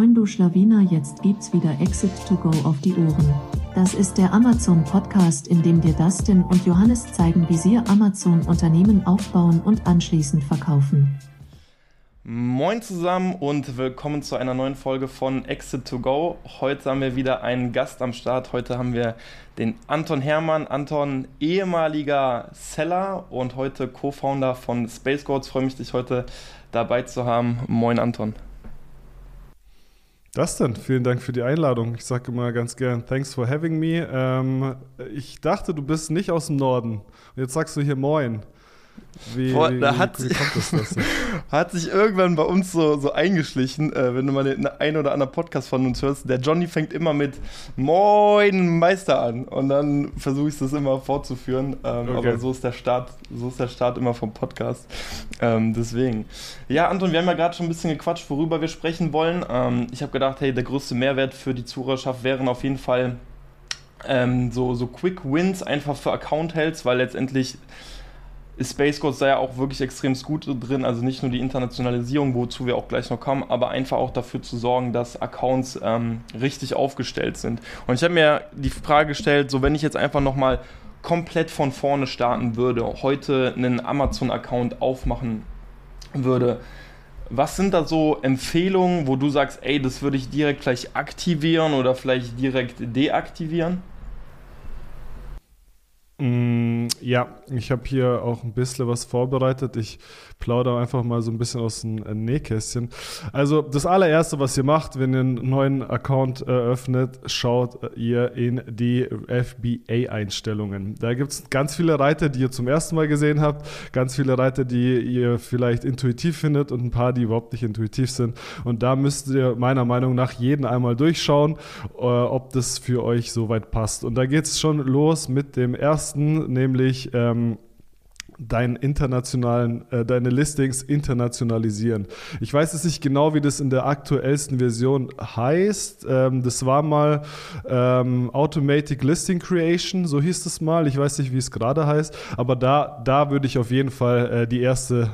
Moin du Schlawiner, jetzt gibt's wieder Exit to Go auf die Ohren. Das ist der Amazon Podcast, in dem dir Dustin und Johannes zeigen, wie sie Amazon Unternehmen aufbauen und anschließend verkaufen. Moin zusammen und willkommen zu einer neuen Folge von Exit to Go. Heute haben wir wieder einen Gast am Start. Heute haben wir den Anton Hermann. Anton, ehemaliger Seller und heute Co-Founder von Space Goats. Freue mich, dich heute dabei zu haben. Moin, Anton. Das denn? Vielen Dank für die Einladung. Ich sage immer ganz gern, thanks for having me. Ähm, ich dachte, du bist nicht aus dem Norden. Und jetzt sagst du hier Moin. Wie, Boah, da hat, wie, wie das, das hat sich irgendwann bei uns so, so eingeschlichen, äh, wenn du mal den einen oder anderen Podcast von uns hörst, der Johnny fängt immer mit Moin Meister an und dann versuche ich das immer fortzuführen. Ähm, okay. Aber so ist der Start, so ist der Start immer vom Podcast. Ähm, deswegen. Ja, Anton, wir haben ja gerade schon ein bisschen gequatscht, worüber wir sprechen wollen. Ähm, ich habe gedacht, hey, der größte Mehrwert für die Zuhörerschaft wären auf jeden Fall ähm, so, so Quick Wins einfach für Account-Helds, weil letztendlich ist Space Coast da ja auch wirklich extrem gut drin. Also nicht nur die Internationalisierung, wozu wir auch gleich noch kommen, aber einfach auch dafür zu sorgen, dass Accounts ähm, richtig aufgestellt sind. Und ich habe mir die Frage gestellt, so wenn ich jetzt einfach nochmal komplett von vorne starten würde, heute einen Amazon-Account aufmachen würde, was sind da so Empfehlungen, wo du sagst, ey, das würde ich direkt gleich aktivieren oder vielleicht direkt deaktivieren? Mm, ja, ich habe hier auch ein bisschen was vorbereitet. Ich plaudere einfach mal so ein bisschen aus dem äh, Nähkästchen. Also das allererste, was ihr macht, wenn ihr einen neuen Account eröffnet, schaut ihr in die FBA-Einstellungen. Da gibt es ganz viele Reiter, die ihr zum ersten Mal gesehen habt, ganz viele Reiter, die ihr vielleicht intuitiv findet und ein paar, die überhaupt nicht intuitiv sind. Und da müsst ihr meiner Meinung nach jeden einmal durchschauen, äh, ob das für euch soweit passt. Und da geht es schon los mit dem ersten ersten, nämlich ähm, deinen internationalen, äh, deine Listings internationalisieren. Ich weiß jetzt nicht genau, wie das in der aktuellsten Version heißt. Ähm, das war mal ähm, Automatic Listing Creation, so hieß es mal. Ich weiß nicht, wie es gerade heißt, aber da, da würde ich auf jeden Fall äh, die erste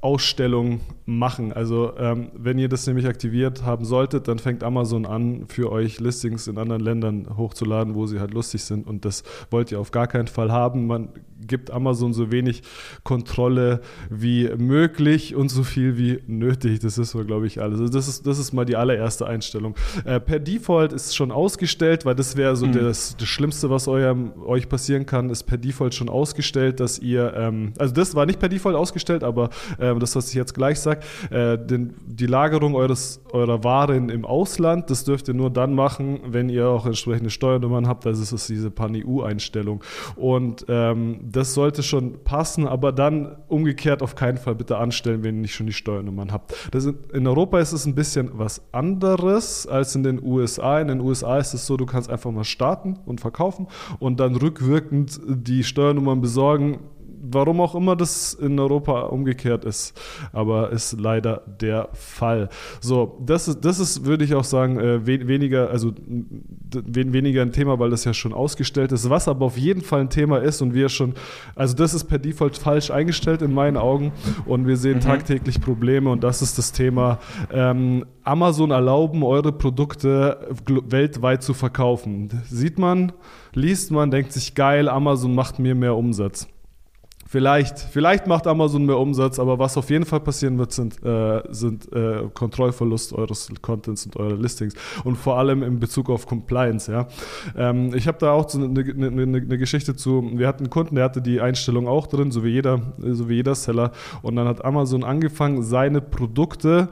Ausstellung machen. Also ähm, wenn ihr das nämlich aktiviert haben solltet, dann fängt Amazon an, für euch Listings in anderen Ländern hochzuladen, wo sie halt lustig sind. Und das wollt ihr auf gar keinen Fall haben. Man gibt Amazon so wenig Kontrolle wie möglich und so viel wie nötig. Das ist so, glaube ich, alles. Also das ist, das ist mal die allererste Einstellung. Äh, per Default ist schon ausgestellt, weil das wäre so mhm. das, das Schlimmste, was eurem, euch passieren kann, ist per Default schon ausgestellt, dass ihr, ähm, also das war nicht per Default ausgestellt, aber äh, das, was ich jetzt gleich sage, äh, die Lagerung eures, eurer Waren im Ausland, das dürft ihr nur dann machen, wenn ihr auch entsprechende Steuernummern habt. Das ist diese Pan-EU-Einstellung. Und ähm, das sollte schon passen, aber dann umgekehrt auf keinen Fall bitte anstellen, wenn ihr nicht schon die Steuernummern habt. Ist, in Europa ist es ein bisschen was anderes als in den USA. In den USA ist es so, du kannst einfach mal starten und verkaufen und dann rückwirkend die Steuernummern besorgen warum auch immer das in Europa umgekehrt ist, aber ist leider der Fall. So, das ist, das ist würde ich auch sagen, äh, weniger, also weniger ein Thema, weil das ja schon ausgestellt ist. Was aber auf jeden Fall ein Thema ist und wir schon, also das ist per Default falsch eingestellt in meinen Augen und wir sehen mhm. tagtäglich Probleme und das ist das Thema ähm, Amazon erlauben, eure Produkte weltweit zu verkaufen. Sieht man, liest man, denkt sich geil, Amazon macht mir mehr Umsatz. Vielleicht, vielleicht macht Amazon mehr Umsatz, aber was auf jeden Fall passieren wird, sind, äh, sind äh, Kontrollverlust eures Contents und eurer Listings und vor allem in Bezug auf Compliance. Ja. Ähm, ich habe da auch eine, eine, eine, eine, Geschichte zu. Wir hatten einen Kunden, der hatte die Einstellung auch drin, so wie jeder, so wie jeder Seller. Und dann hat Amazon angefangen, seine Produkte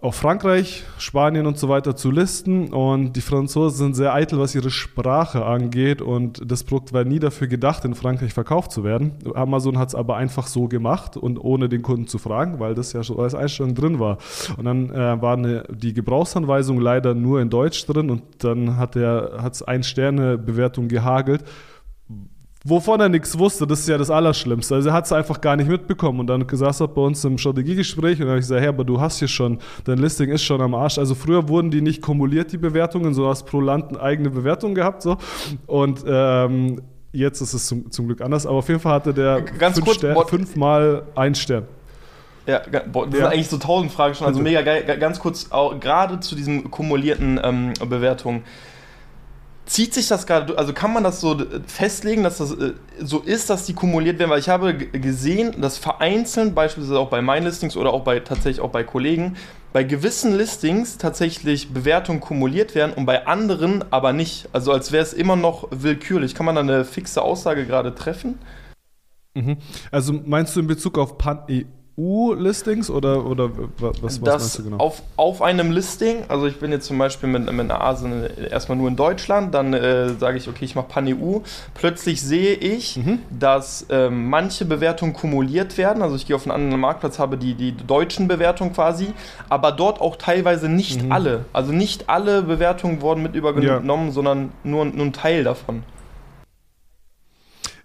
auf Frankreich, Spanien und so weiter zu listen. Und die Franzosen sind sehr eitel, was ihre Sprache angeht. Und das Produkt war nie dafür gedacht, in Frankreich verkauft zu werden. Amazon hat es aber einfach so gemacht und ohne den Kunden zu fragen, weil das ja schon als Einstellung drin war. Und dann äh, war eine, die Gebrauchsanweisung leider nur in Deutsch drin und dann hat es Ein-Sterne-Bewertung gehagelt wovon er nichts wusste, das ist ja das Allerschlimmste. Also er hat es einfach gar nicht mitbekommen und dann saß er bei uns im Strategiegespräch und dann habe ich gesagt, hey, aber du hast hier schon, dein Listing ist schon am Arsch. Also früher wurden die nicht kumuliert, die Bewertungen, so hast pro Land eine eigene Bewertung gehabt so und ähm, jetzt ist es zum, zum Glück anders, aber auf jeden Fall hatte der Ganz fünf kurz, Stern, fünfmal ein Stern. Ja, boah, das ja. sind eigentlich so tausend Fragen schon. Also mega geil. Ganz kurz, gerade zu diesen kumulierten ähm, Bewertungen. Zieht sich das gerade, also kann man das so festlegen, dass das äh, so ist, dass die kumuliert werden? Weil ich habe gesehen, dass vereinzelt, beispielsweise auch bei meinen Listings oder auch bei tatsächlich auch bei Kollegen, bei gewissen Listings tatsächlich Bewertungen kumuliert werden und bei anderen aber nicht. Also als wäre es immer noch willkürlich. Kann man da eine fixe Aussage gerade treffen? Mhm. Also meinst du in Bezug auf Pan EU-Listings oder, oder was, was meinst du genau? Auf, auf einem Listing, also ich bin jetzt zum Beispiel mit, mit einer Asen erstmal nur in Deutschland, dann äh, sage ich, okay, ich mache Pan-EU. Plötzlich sehe ich, mhm. dass äh, manche Bewertungen kumuliert werden. Also ich gehe auf einen anderen Marktplatz, habe die, die deutschen Bewertungen quasi, aber dort auch teilweise nicht mhm. alle. Also nicht alle Bewertungen wurden mit übergenommen, ja. sondern nur, nur ein Teil davon.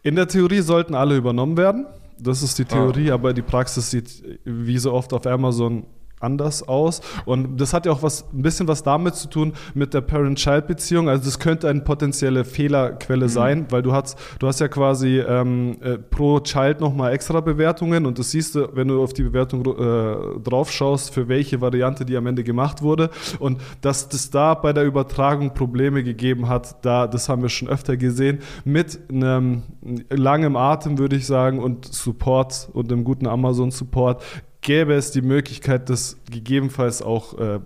In der Theorie sollten alle übernommen werden. Das ist die Theorie, ah. aber die Praxis sieht wie so oft auf Amazon anders aus. Und das hat ja auch was, ein bisschen was damit zu tun mit der Parent-Child-Beziehung. Also das könnte eine potenzielle Fehlerquelle mhm. sein, weil du hast, du hast ja quasi ähm, äh, pro Child nochmal extra Bewertungen und das siehst du, wenn du auf die Bewertung äh, drauf schaust, für welche Variante die am Ende gemacht wurde. Und dass das da bei der Übertragung Probleme gegeben hat, da, das haben wir schon öfter gesehen, mit einem langem Atem, würde ich sagen, und Support und einem guten Amazon-Support gäbe es die Möglichkeit, das gegebenenfalls auch äh,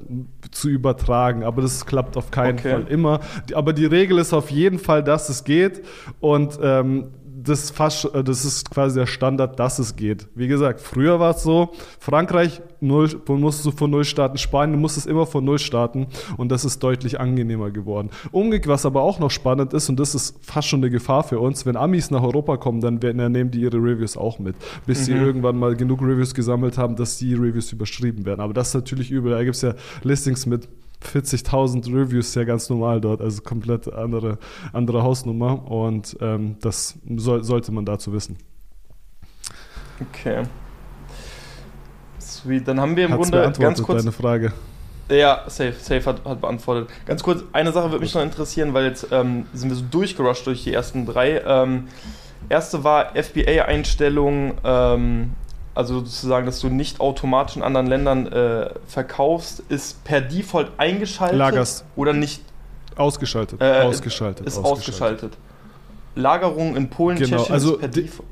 zu übertragen. Aber das klappt auf keinen okay. Fall immer. Aber die Regel ist auf jeden Fall, dass es geht. Und ähm, das, fast, äh, das ist quasi der Standard, dass es geht. Wie gesagt, früher war es so, Frankreich null, musstest du von Null starten, Spanien musstest immer von Null starten und das ist deutlich angenehmer geworden. Umgekehrt, was aber auch noch spannend ist und das ist fast schon eine Gefahr für uns, wenn Amis nach Europa kommen, dann, werden, nehmen die ihre Reviews auch mit, bis mhm. sie irgendwann mal genug Reviews gesammelt haben, dass die Reviews überschrieben werden. Aber das ist natürlich übel. Da gibt es ja Listings mit 40.000 Reviews ja ganz normal dort, also komplett andere, andere Hausnummer und ähm, das soll, sollte man dazu wissen. Okay. Sweet, dann haben wir im Hat's Grunde ganz kurz deine Frage. Ja, safe, safe hat, hat, beantwortet. Ganz kurz, eine Sache würde mich noch interessieren, weil jetzt ähm, sind wir so durchgerusht durch die ersten drei. Ähm, erste war FBA-Einstellung ähm, also sozusagen, dass du nicht automatisch in anderen Ländern äh, verkaufst, ist per Default eingeschaltet Lagerst. oder nicht? Ausgeschaltet. Äh, ausgeschaltet. Ist ausgeschaltet. ausgeschaltet. Lagerung in Polen, genau, Tschechien also ist per Default.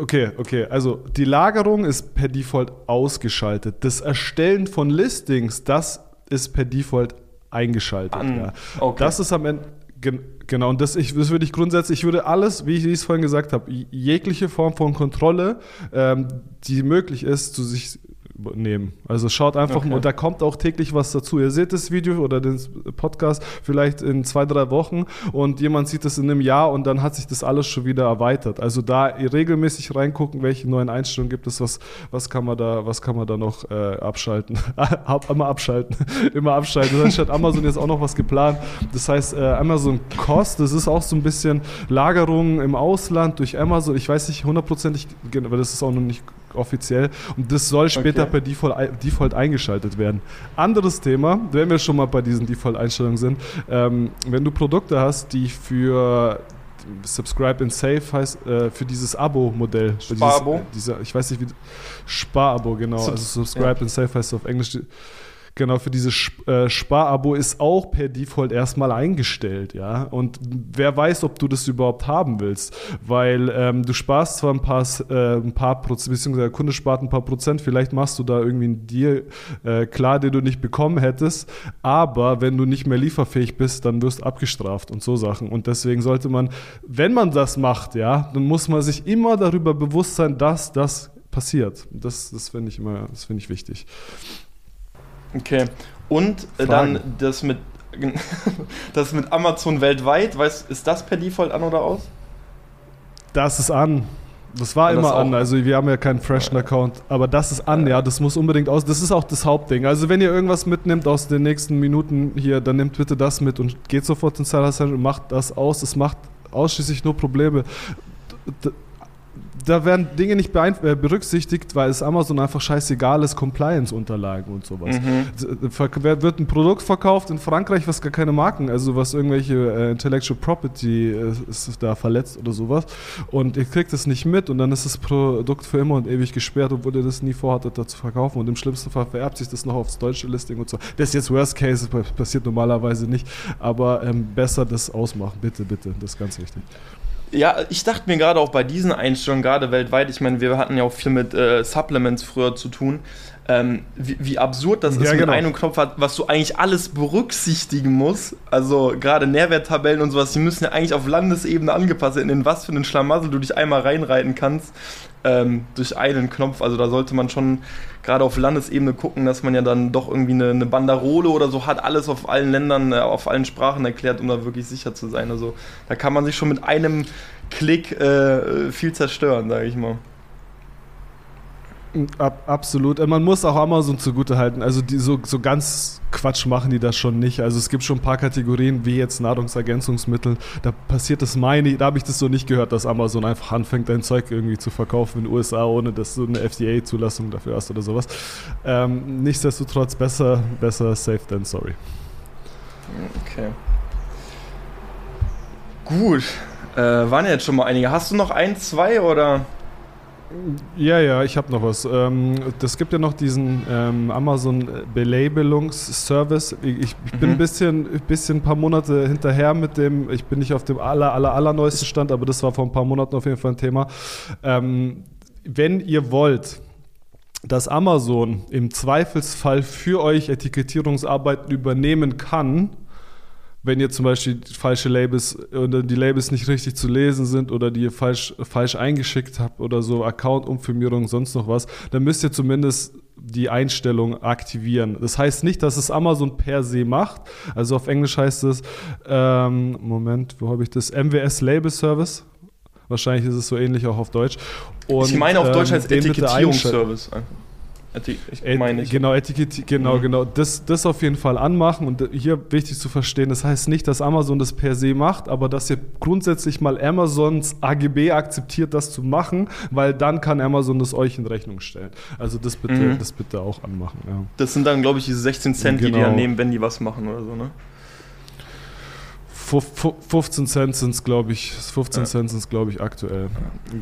Okay, okay. Also die Lagerung ist per Default ausgeschaltet. Das Erstellen von Listings, das ist per Default eingeschaltet. An, ja. okay. Das ist am Ende genau, und das, ich, das würde ich grundsätzlich, ich würde alles, wie ich es vorhin gesagt habe, jegliche Form von Kontrolle, ähm, die möglich ist, zu sich nehmen. Also schaut einfach okay. und da kommt auch täglich was dazu. Ihr seht das Video oder den Podcast vielleicht in zwei, drei Wochen und jemand sieht das in einem Jahr und dann hat sich das alles schon wieder erweitert. Also da regelmäßig reingucken, welche neuen Einstellungen gibt es, was, was kann man da, was kann man da noch äh, abschalten. Immer abschalten. Immer abschalten. Dann hat Amazon jetzt auch noch was geplant. Das heißt, äh, Amazon Cost, das ist auch so ein bisschen Lagerung im Ausland durch Amazon. Ich weiß nicht hundertprozentig, weil das ist auch noch nicht offiziell. Und das soll später okay. per Default, Default, eingeschaltet werden. Anderes Thema, wenn wir schon mal bei diesen Default-Einstellungen sind, ähm, wenn du Produkte hast, die für Subscribe and Save heißt äh, für dieses Abo-Modell. Sparabo? Dieses, äh, ich weiß nicht wie. Sparabo, genau. Sub also Subscribe ja. and Save heißt auf Englisch. Genau, für dieses äh, Sparabo ist auch per Default erstmal eingestellt, ja. Und wer weiß, ob du das überhaupt haben willst, weil ähm, du sparst zwar ein paar, äh, ein paar Prozent, beziehungsweise der Kunde spart ein paar Prozent, vielleicht machst du da irgendwie einen Deal äh, klar, den du nicht bekommen hättest, aber wenn du nicht mehr lieferfähig bist, dann wirst abgestraft und so Sachen. Und deswegen sollte man, wenn man das macht, ja, dann muss man sich immer darüber bewusst sein, dass das passiert. Das, das finde ich immer, das finde ich wichtig. Okay. Und äh, dann das mit, das mit Amazon weltweit, weißt, ist das per Default an oder aus? Das ist an. Das war immer an. Also wir haben ja keinen Freshen-Account, aber das ist an, ja. Das muss unbedingt aus. Das ist auch das Hauptding. Also wenn ihr irgendwas mitnimmt aus den nächsten Minuten hier, dann nehmt bitte das mit und geht sofort ins Seller Center und macht das aus. Es macht ausschließlich nur Probleme da werden Dinge nicht äh, berücksichtigt, weil es Amazon einfach scheißegal ist, Compliance-Unterlagen und sowas. Mhm. Wird ein Produkt verkauft in Frankreich, was gar keine Marken, also was irgendwelche äh, Intellectual Property äh, ist da verletzt oder sowas und ihr kriegt es nicht mit und dann ist das Produkt für immer und ewig gesperrt, obwohl ihr das nie vorhattet, da zu verkaufen und im schlimmsten Fall vererbt sich das noch aufs deutsche Listing und so. Das ist jetzt Worst Case, passiert normalerweise nicht, aber ähm, besser das ausmachen, bitte, bitte, das ist ganz wichtig. Ja, ich dachte mir gerade auch bei diesen Einstellungen, gerade weltweit, ich meine, wir hatten ja auch viel mit äh, Supplements früher zu tun, ähm, wie, wie, absurd das ja, ist, genau. mit einem Knopf, was du eigentlich alles berücksichtigen musst. Also gerade Nährwerttabellen und sowas, die müssen ja eigentlich auf Landesebene angepasst werden, in was für einen Schlamassel du dich einmal reinreiten kannst ähm, durch einen Knopf. Also da sollte man schon gerade auf Landesebene gucken, dass man ja dann doch irgendwie eine, eine Banderole oder so hat, alles auf allen Ländern, äh, auf allen Sprachen erklärt, um da wirklich sicher zu sein. Also da kann man sich schon mit einem Klick äh, viel zerstören, sage ich mal. Ab, absolut. Äh, man muss auch Amazon zugutehalten. Also die so, so ganz Quatsch machen die das schon nicht. Also es gibt schon ein paar Kategorien, wie jetzt Nahrungsergänzungsmittel. Da passiert das meine, da habe ich das so nicht gehört, dass Amazon einfach anfängt, dein Zeug irgendwie zu verkaufen in den USA, ohne dass du eine FDA-Zulassung dafür hast oder sowas. Ähm, nichtsdestotrotz besser, besser safe than sorry. Okay. Gut. Äh, waren jetzt schon mal einige. Hast du noch ein, zwei oder? Ja, ja, ich habe noch was. Ähm, das gibt ja noch diesen ähm, Amazon Belabelungsservice. Ich, ich mhm. bin ein bisschen, bisschen ein paar Monate hinterher mit dem, ich bin nicht auf dem aller, aller, aller neuesten Stand, aber das war vor ein paar Monaten auf jeden Fall ein Thema. Ähm, wenn ihr wollt, dass Amazon im Zweifelsfall für euch Etikettierungsarbeiten übernehmen kann, wenn ihr zum Beispiel falsche Labels oder die Labels nicht richtig zu lesen sind oder die ihr falsch, falsch eingeschickt habt oder so, Account-Umfirmierung, sonst noch was, dann müsst ihr zumindest die Einstellung aktivieren. Das heißt nicht, dass es Amazon per se macht. Also auf Englisch heißt es, ähm, Moment, wo habe ich das? MWS Label Service. Wahrscheinlich ist es so ähnlich auch auf Deutsch. Und, ich meine auf Deutsch ähm, heißt Etikettierungsservice. Ich meine ich. Genau, Etikett, genau, mhm. genau. Das, das auf jeden Fall anmachen und hier wichtig zu verstehen, das heißt nicht, dass Amazon das per se macht, aber dass ihr grundsätzlich mal Amazons AGB akzeptiert, das zu machen, weil dann kann Amazon das euch in Rechnung stellen. Also das bitte, mhm. das bitte auch anmachen. Ja. Das sind dann, glaube ich, diese 16 Cent, genau. die die dann nehmen, wenn die was machen oder so, ne? 15 Cent sind es, glaube ich, 15 ja. Cent sind es, glaube ich, aktuell.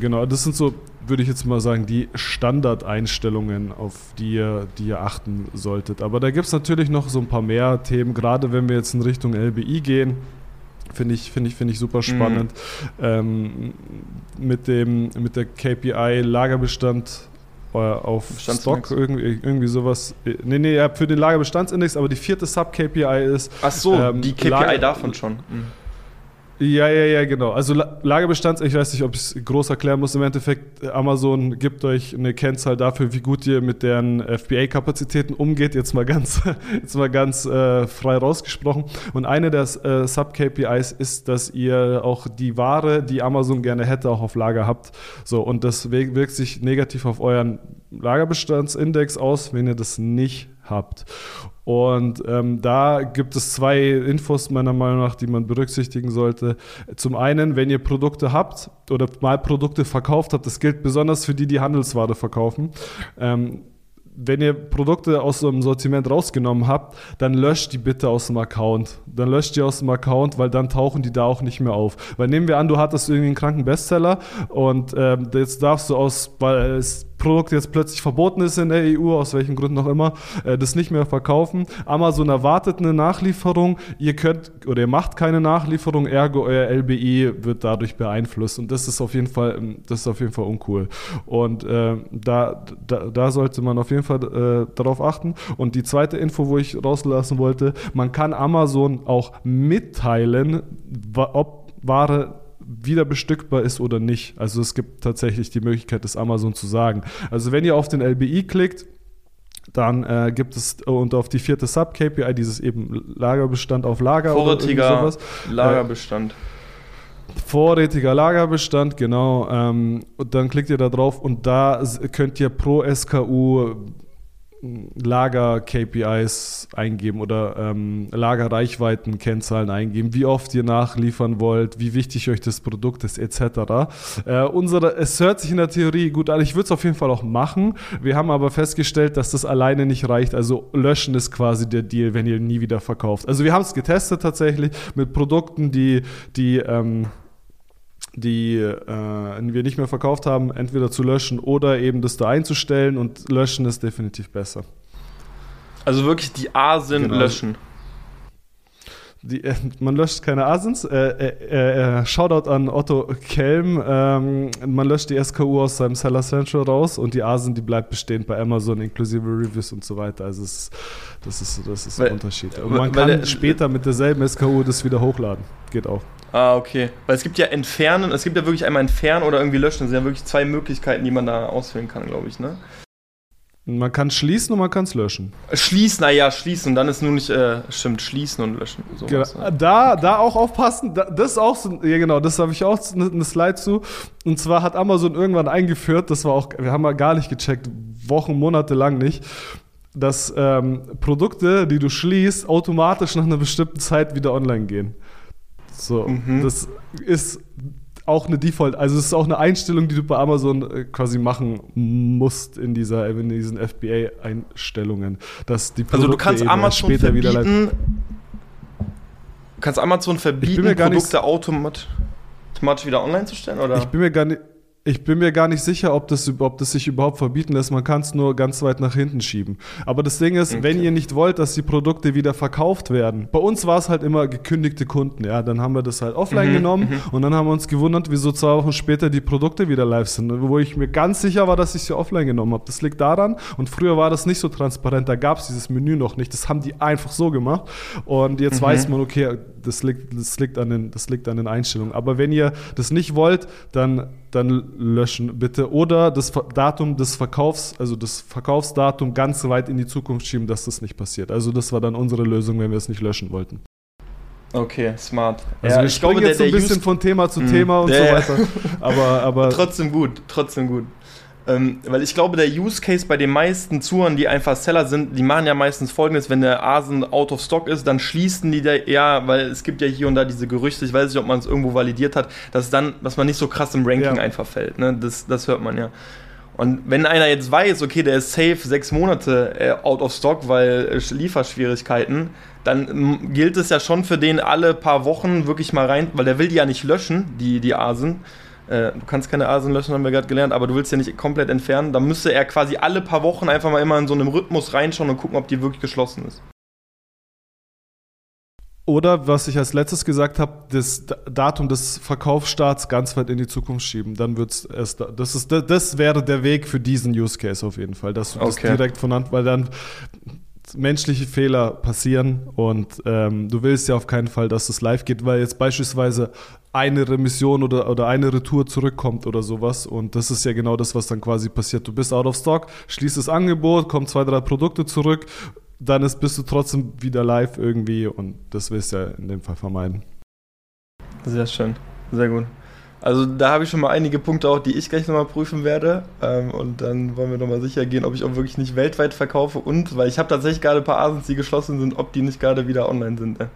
Genau, das sind so, würde ich jetzt mal sagen, die Standardeinstellungen, auf die ihr, die ihr achten solltet. Aber da gibt es natürlich noch so ein paar mehr Themen, gerade wenn wir jetzt in Richtung LBI gehen. Finde ich, finde ich, finde ich super mhm. spannend. Mhm. Ähm, mit, dem, mit der KPI Lagerbestand äh, auf Stock, irgendwie, irgendwie sowas. Nee, nee, ja, für den Lagerbestandsindex, aber die vierte Sub-KPI ist. Ach so, ähm, die KPI Lager davon schon. Mhm. Ja, ja, ja, genau. Also Lagerbestand, ich weiß nicht, ob ich es groß erklären muss. Im Endeffekt, Amazon gibt euch eine Kennzahl dafür, wie gut ihr mit deren FBA-Kapazitäten umgeht. Jetzt mal ganz, jetzt mal ganz äh, frei rausgesprochen. Und eine der äh, Sub-KPIs ist, dass ihr auch die Ware, die Amazon gerne hätte, auch auf Lager habt. So, und das wirkt sich negativ auf euren Lagerbestandsindex aus, wenn ihr das nicht habt. Und ähm, da gibt es zwei Infos meiner Meinung nach, die man berücksichtigen sollte. Zum einen, wenn ihr Produkte habt oder mal Produkte verkauft habt, das gilt besonders für die, die Handelsware verkaufen. Ähm, wenn ihr Produkte aus so einem Sortiment rausgenommen habt, dann löscht die bitte aus dem Account. Dann löscht die aus dem Account, weil dann tauchen die da auch nicht mehr auf. Weil nehmen wir an, du hattest irgendwie einen kranken Bestseller und ähm, jetzt darfst du aus, weil es Produkt jetzt plötzlich verboten ist in der EU, aus welchen Gründen auch immer, äh, das nicht mehr verkaufen. Amazon erwartet eine Nachlieferung, ihr könnt oder ihr macht keine Nachlieferung, ergo euer LBI wird dadurch beeinflusst und das ist auf jeden Fall, ähm, das ist auf jeden Fall uncool. Und äh, da, da, da, sollte man auf jeden Fall äh, darauf achten. Und die zweite Info, wo ich rauslassen wollte, man kann Amazon auch mitteilen, ob Ware wieder bestückbar ist oder nicht. Also es gibt tatsächlich die Möglichkeit, das Amazon zu sagen. Also wenn ihr auf den LBI klickt, dann äh, gibt es und auf die vierte Sub-KPI, dieses eben Lagerbestand auf Lager Vorrätiger oder sowas. Lagerbestand. Äh, vorrätiger Lagerbestand, genau. Ähm, und dann klickt ihr da drauf und da könnt ihr pro SKU Lager-KPIs eingeben oder ähm, Lagerreichweiten-Kennzahlen eingeben, wie oft ihr nachliefern wollt, wie wichtig euch das Produkt ist, etc. Äh, unsere, es hört sich in der Theorie gut an, ich würde es auf jeden Fall auch machen. Wir haben aber festgestellt, dass das alleine nicht reicht. Also löschen ist quasi der Deal, wenn ihr nie wieder verkauft. Also wir haben es getestet tatsächlich mit Produkten, die, die ähm, die äh, wir nicht mehr verkauft haben, entweder zu löschen oder eben das da einzustellen und löschen ist definitiv besser. Also wirklich die Asen genau. löschen. Die, äh, man löscht keine Asins. Äh, äh, äh, Shoutout an Otto Kelm. Ähm, man löscht die SKU aus seinem Seller Central raus und die Asen, die bleibt bestehen bei Amazon inklusive Reviews und so weiter. Also es, das ist, das ist weil, ein Unterschied. Und man kann der, später mit derselben SKU das wieder hochladen. Geht auch. Ah, okay. Weil es gibt ja entfernen, es gibt ja wirklich einmal entfernen oder irgendwie löschen. Das sind ja wirklich zwei Möglichkeiten, die man da auswählen kann, glaube ich, ne? Man kann schließen und man kann es löschen. Schließen, naja, schließen. Dann ist nur nicht, äh, stimmt, schließen und löschen. Sowas, genau. ne? da, da auch aufpassen. Da, das ist auch so, ja genau, das habe ich auch eine, eine Slide zu. Und zwar hat Amazon irgendwann eingeführt, das war auch, wir haben mal gar nicht gecheckt, Wochen, Monate lang nicht, dass ähm, Produkte, die du schließt, automatisch nach einer bestimmten Zeit wieder online gehen. So, mhm. das ist auch eine Default, also es ist auch eine Einstellung, die du bei Amazon äh, quasi machen musst in dieser in diesen FBA-Einstellungen, dass die Produkte also du kannst Amazon später verbieten, wieder live kannst Amazon verbieten, Produkte automatisch wieder online zu stellen, oder? Ich bin mir gar nicht ich bin mir gar nicht sicher, ob das, ob das sich überhaupt verbieten lässt. Man kann es nur ganz weit nach hinten schieben. Aber das Ding ist, okay. wenn ihr nicht wollt, dass die Produkte wieder verkauft werden, bei uns war es halt immer gekündigte Kunden. Ja, dann haben wir das halt offline mhm, genommen mhm. und dann haben wir uns gewundert, wieso zwei Wochen später die Produkte wieder live sind. Wo ich mir ganz sicher war, dass ich sie offline genommen habe. Das liegt daran. Und früher war das nicht so transparent. Da gab es dieses Menü noch nicht. Das haben die einfach so gemacht. Und jetzt mhm. weiß man, okay, das liegt, das, liegt an den, das liegt an den Einstellungen. Aber wenn ihr das nicht wollt, dann, dann löschen bitte. Oder das Datum des Verkaufs, also das Verkaufsdatum ganz weit in die Zukunft schieben, dass das nicht passiert. Also das war dann unsere Lösung, wenn wir es nicht löschen wollten. Okay, smart. Also ja, wir springen glaube, jetzt so ein bisschen von Thema zu mm, Thema und so weiter. Aber, aber trotzdem gut, trotzdem gut. Ähm, weil ich glaube, der Use Case bei den meisten Zuhörern, die einfach Seller sind, die machen ja meistens folgendes, wenn der Asen out of stock ist, dann schließen die da, ja, weil es gibt ja hier und da diese Gerüchte, ich weiß nicht, ob man es irgendwo validiert hat, dass dann, dass man nicht so krass im Ranking ja. einfach fällt. Ne? Das, das hört man ja. Und wenn einer jetzt weiß, okay, der ist safe sechs Monate äh, out of stock, weil äh, Lieferschwierigkeiten, dann gilt es ja schon für den alle paar Wochen wirklich mal rein, weil der will die ja nicht löschen, die, die Asen. Äh, du kannst keine Asen löschen, haben wir gerade gelernt, aber du willst ja nicht komplett entfernen. Dann müsste er quasi alle paar Wochen einfach mal immer in so einem Rhythmus reinschauen und gucken, ob die wirklich geschlossen ist. Oder was ich als letztes gesagt habe, das Datum des Verkaufsstarts ganz weit in die Zukunft schieben. Dann wird es das ist das wäre der Weg für diesen Use Case auf jeden Fall, dass du okay. das direkt von Hand, weil dann menschliche Fehler passieren und ähm, du willst ja auf keinen Fall, dass es live geht, weil jetzt beispielsweise eine Remission oder, oder eine Retour zurückkommt oder sowas und das ist ja genau das, was dann quasi passiert. Du bist out of stock, schließt das Angebot, kommen zwei, drei Produkte zurück, dann ist, bist du trotzdem wieder live irgendwie und das willst du ja in dem Fall vermeiden. Sehr schön, sehr gut. Also da habe ich schon mal einige Punkte auch, die ich gleich nochmal prüfen werde. Ähm, und dann wollen wir nochmal sicher gehen, ob ich auch wirklich nicht weltweit verkaufe und, weil ich habe tatsächlich gerade ein paar Asens, die geschlossen sind, ob die nicht gerade wieder online sind. Ne?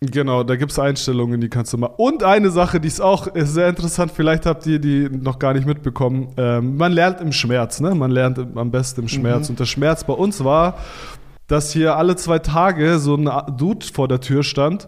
Genau, da gibt es Einstellungen, die kannst du mal. Und eine Sache, die ist auch sehr interessant, vielleicht habt ihr die noch gar nicht mitbekommen. Ähm, man lernt im Schmerz, ne? Man lernt am besten im Schmerz. Mhm. Und der Schmerz bei uns war, dass hier alle zwei Tage so ein Dude vor der Tür stand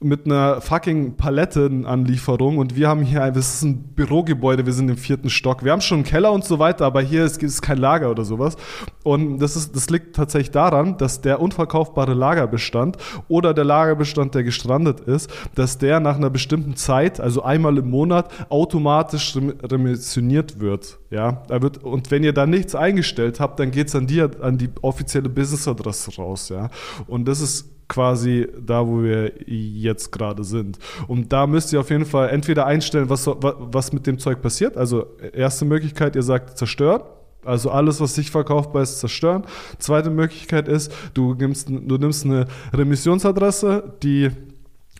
mit einer fucking Palettenanlieferung und wir haben hier, das ist ein Bürogebäude, wir sind im vierten Stock. Wir haben schon einen Keller und so weiter, aber hier ist, ist kein Lager oder sowas. Und das, ist, das liegt tatsächlich daran, dass der unverkaufbare Lagerbestand oder der Lagerbestand, der gestrandet ist, dass der nach einer bestimmten Zeit, also einmal im Monat, automatisch remissioniert wird. Ja, da wird, und wenn ihr da nichts eingestellt habt, dann geht es an dir, an die offizielle Business-Adresse raus. Ja, und das ist quasi da, wo wir jetzt gerade sind. Und da müsst ihr auf jeden Fall entweder einstellen, was, was mit dem Zeug passiert. Also erste Möglichkeit, ihr sagt zerstören. Also alles, was sich verkaufbar ist, zerstören. Zweite Möglichkeit ist, du nimmst, du nimmst eine Remissionsadresse, die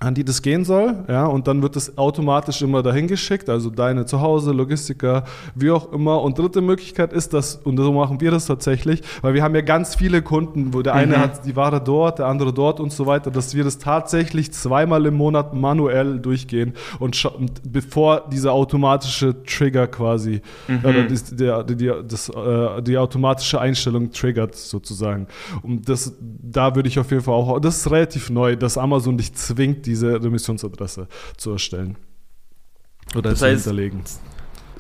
an die das gehen soll, ja, und dann wird es automatisch immer dahin geschickt, also deine Zuhause, Logistiker, wie auch immer. Und dritte Möglichkeit ist das, und so machen wir das tatsächlich, weil wir haben ja ganz viele Kunden, wo der eine mhm. hat die Ware dort, der andere dort und so weiter, dass wir das tatsächlich zweimal im Monat manuell durchgehen und, und bevor dieser automatische Trigger quasi, mhm. oder die, der, die, das, äh, die automatische Einstellung triggert sozusagen. Und das, da würde ich auf jeden Fall auch, das ist relativ neu, dass Amazon dich zwingt, diese Remissionsadresse zu erstellen. Oder das zu heißt, hinterlegen.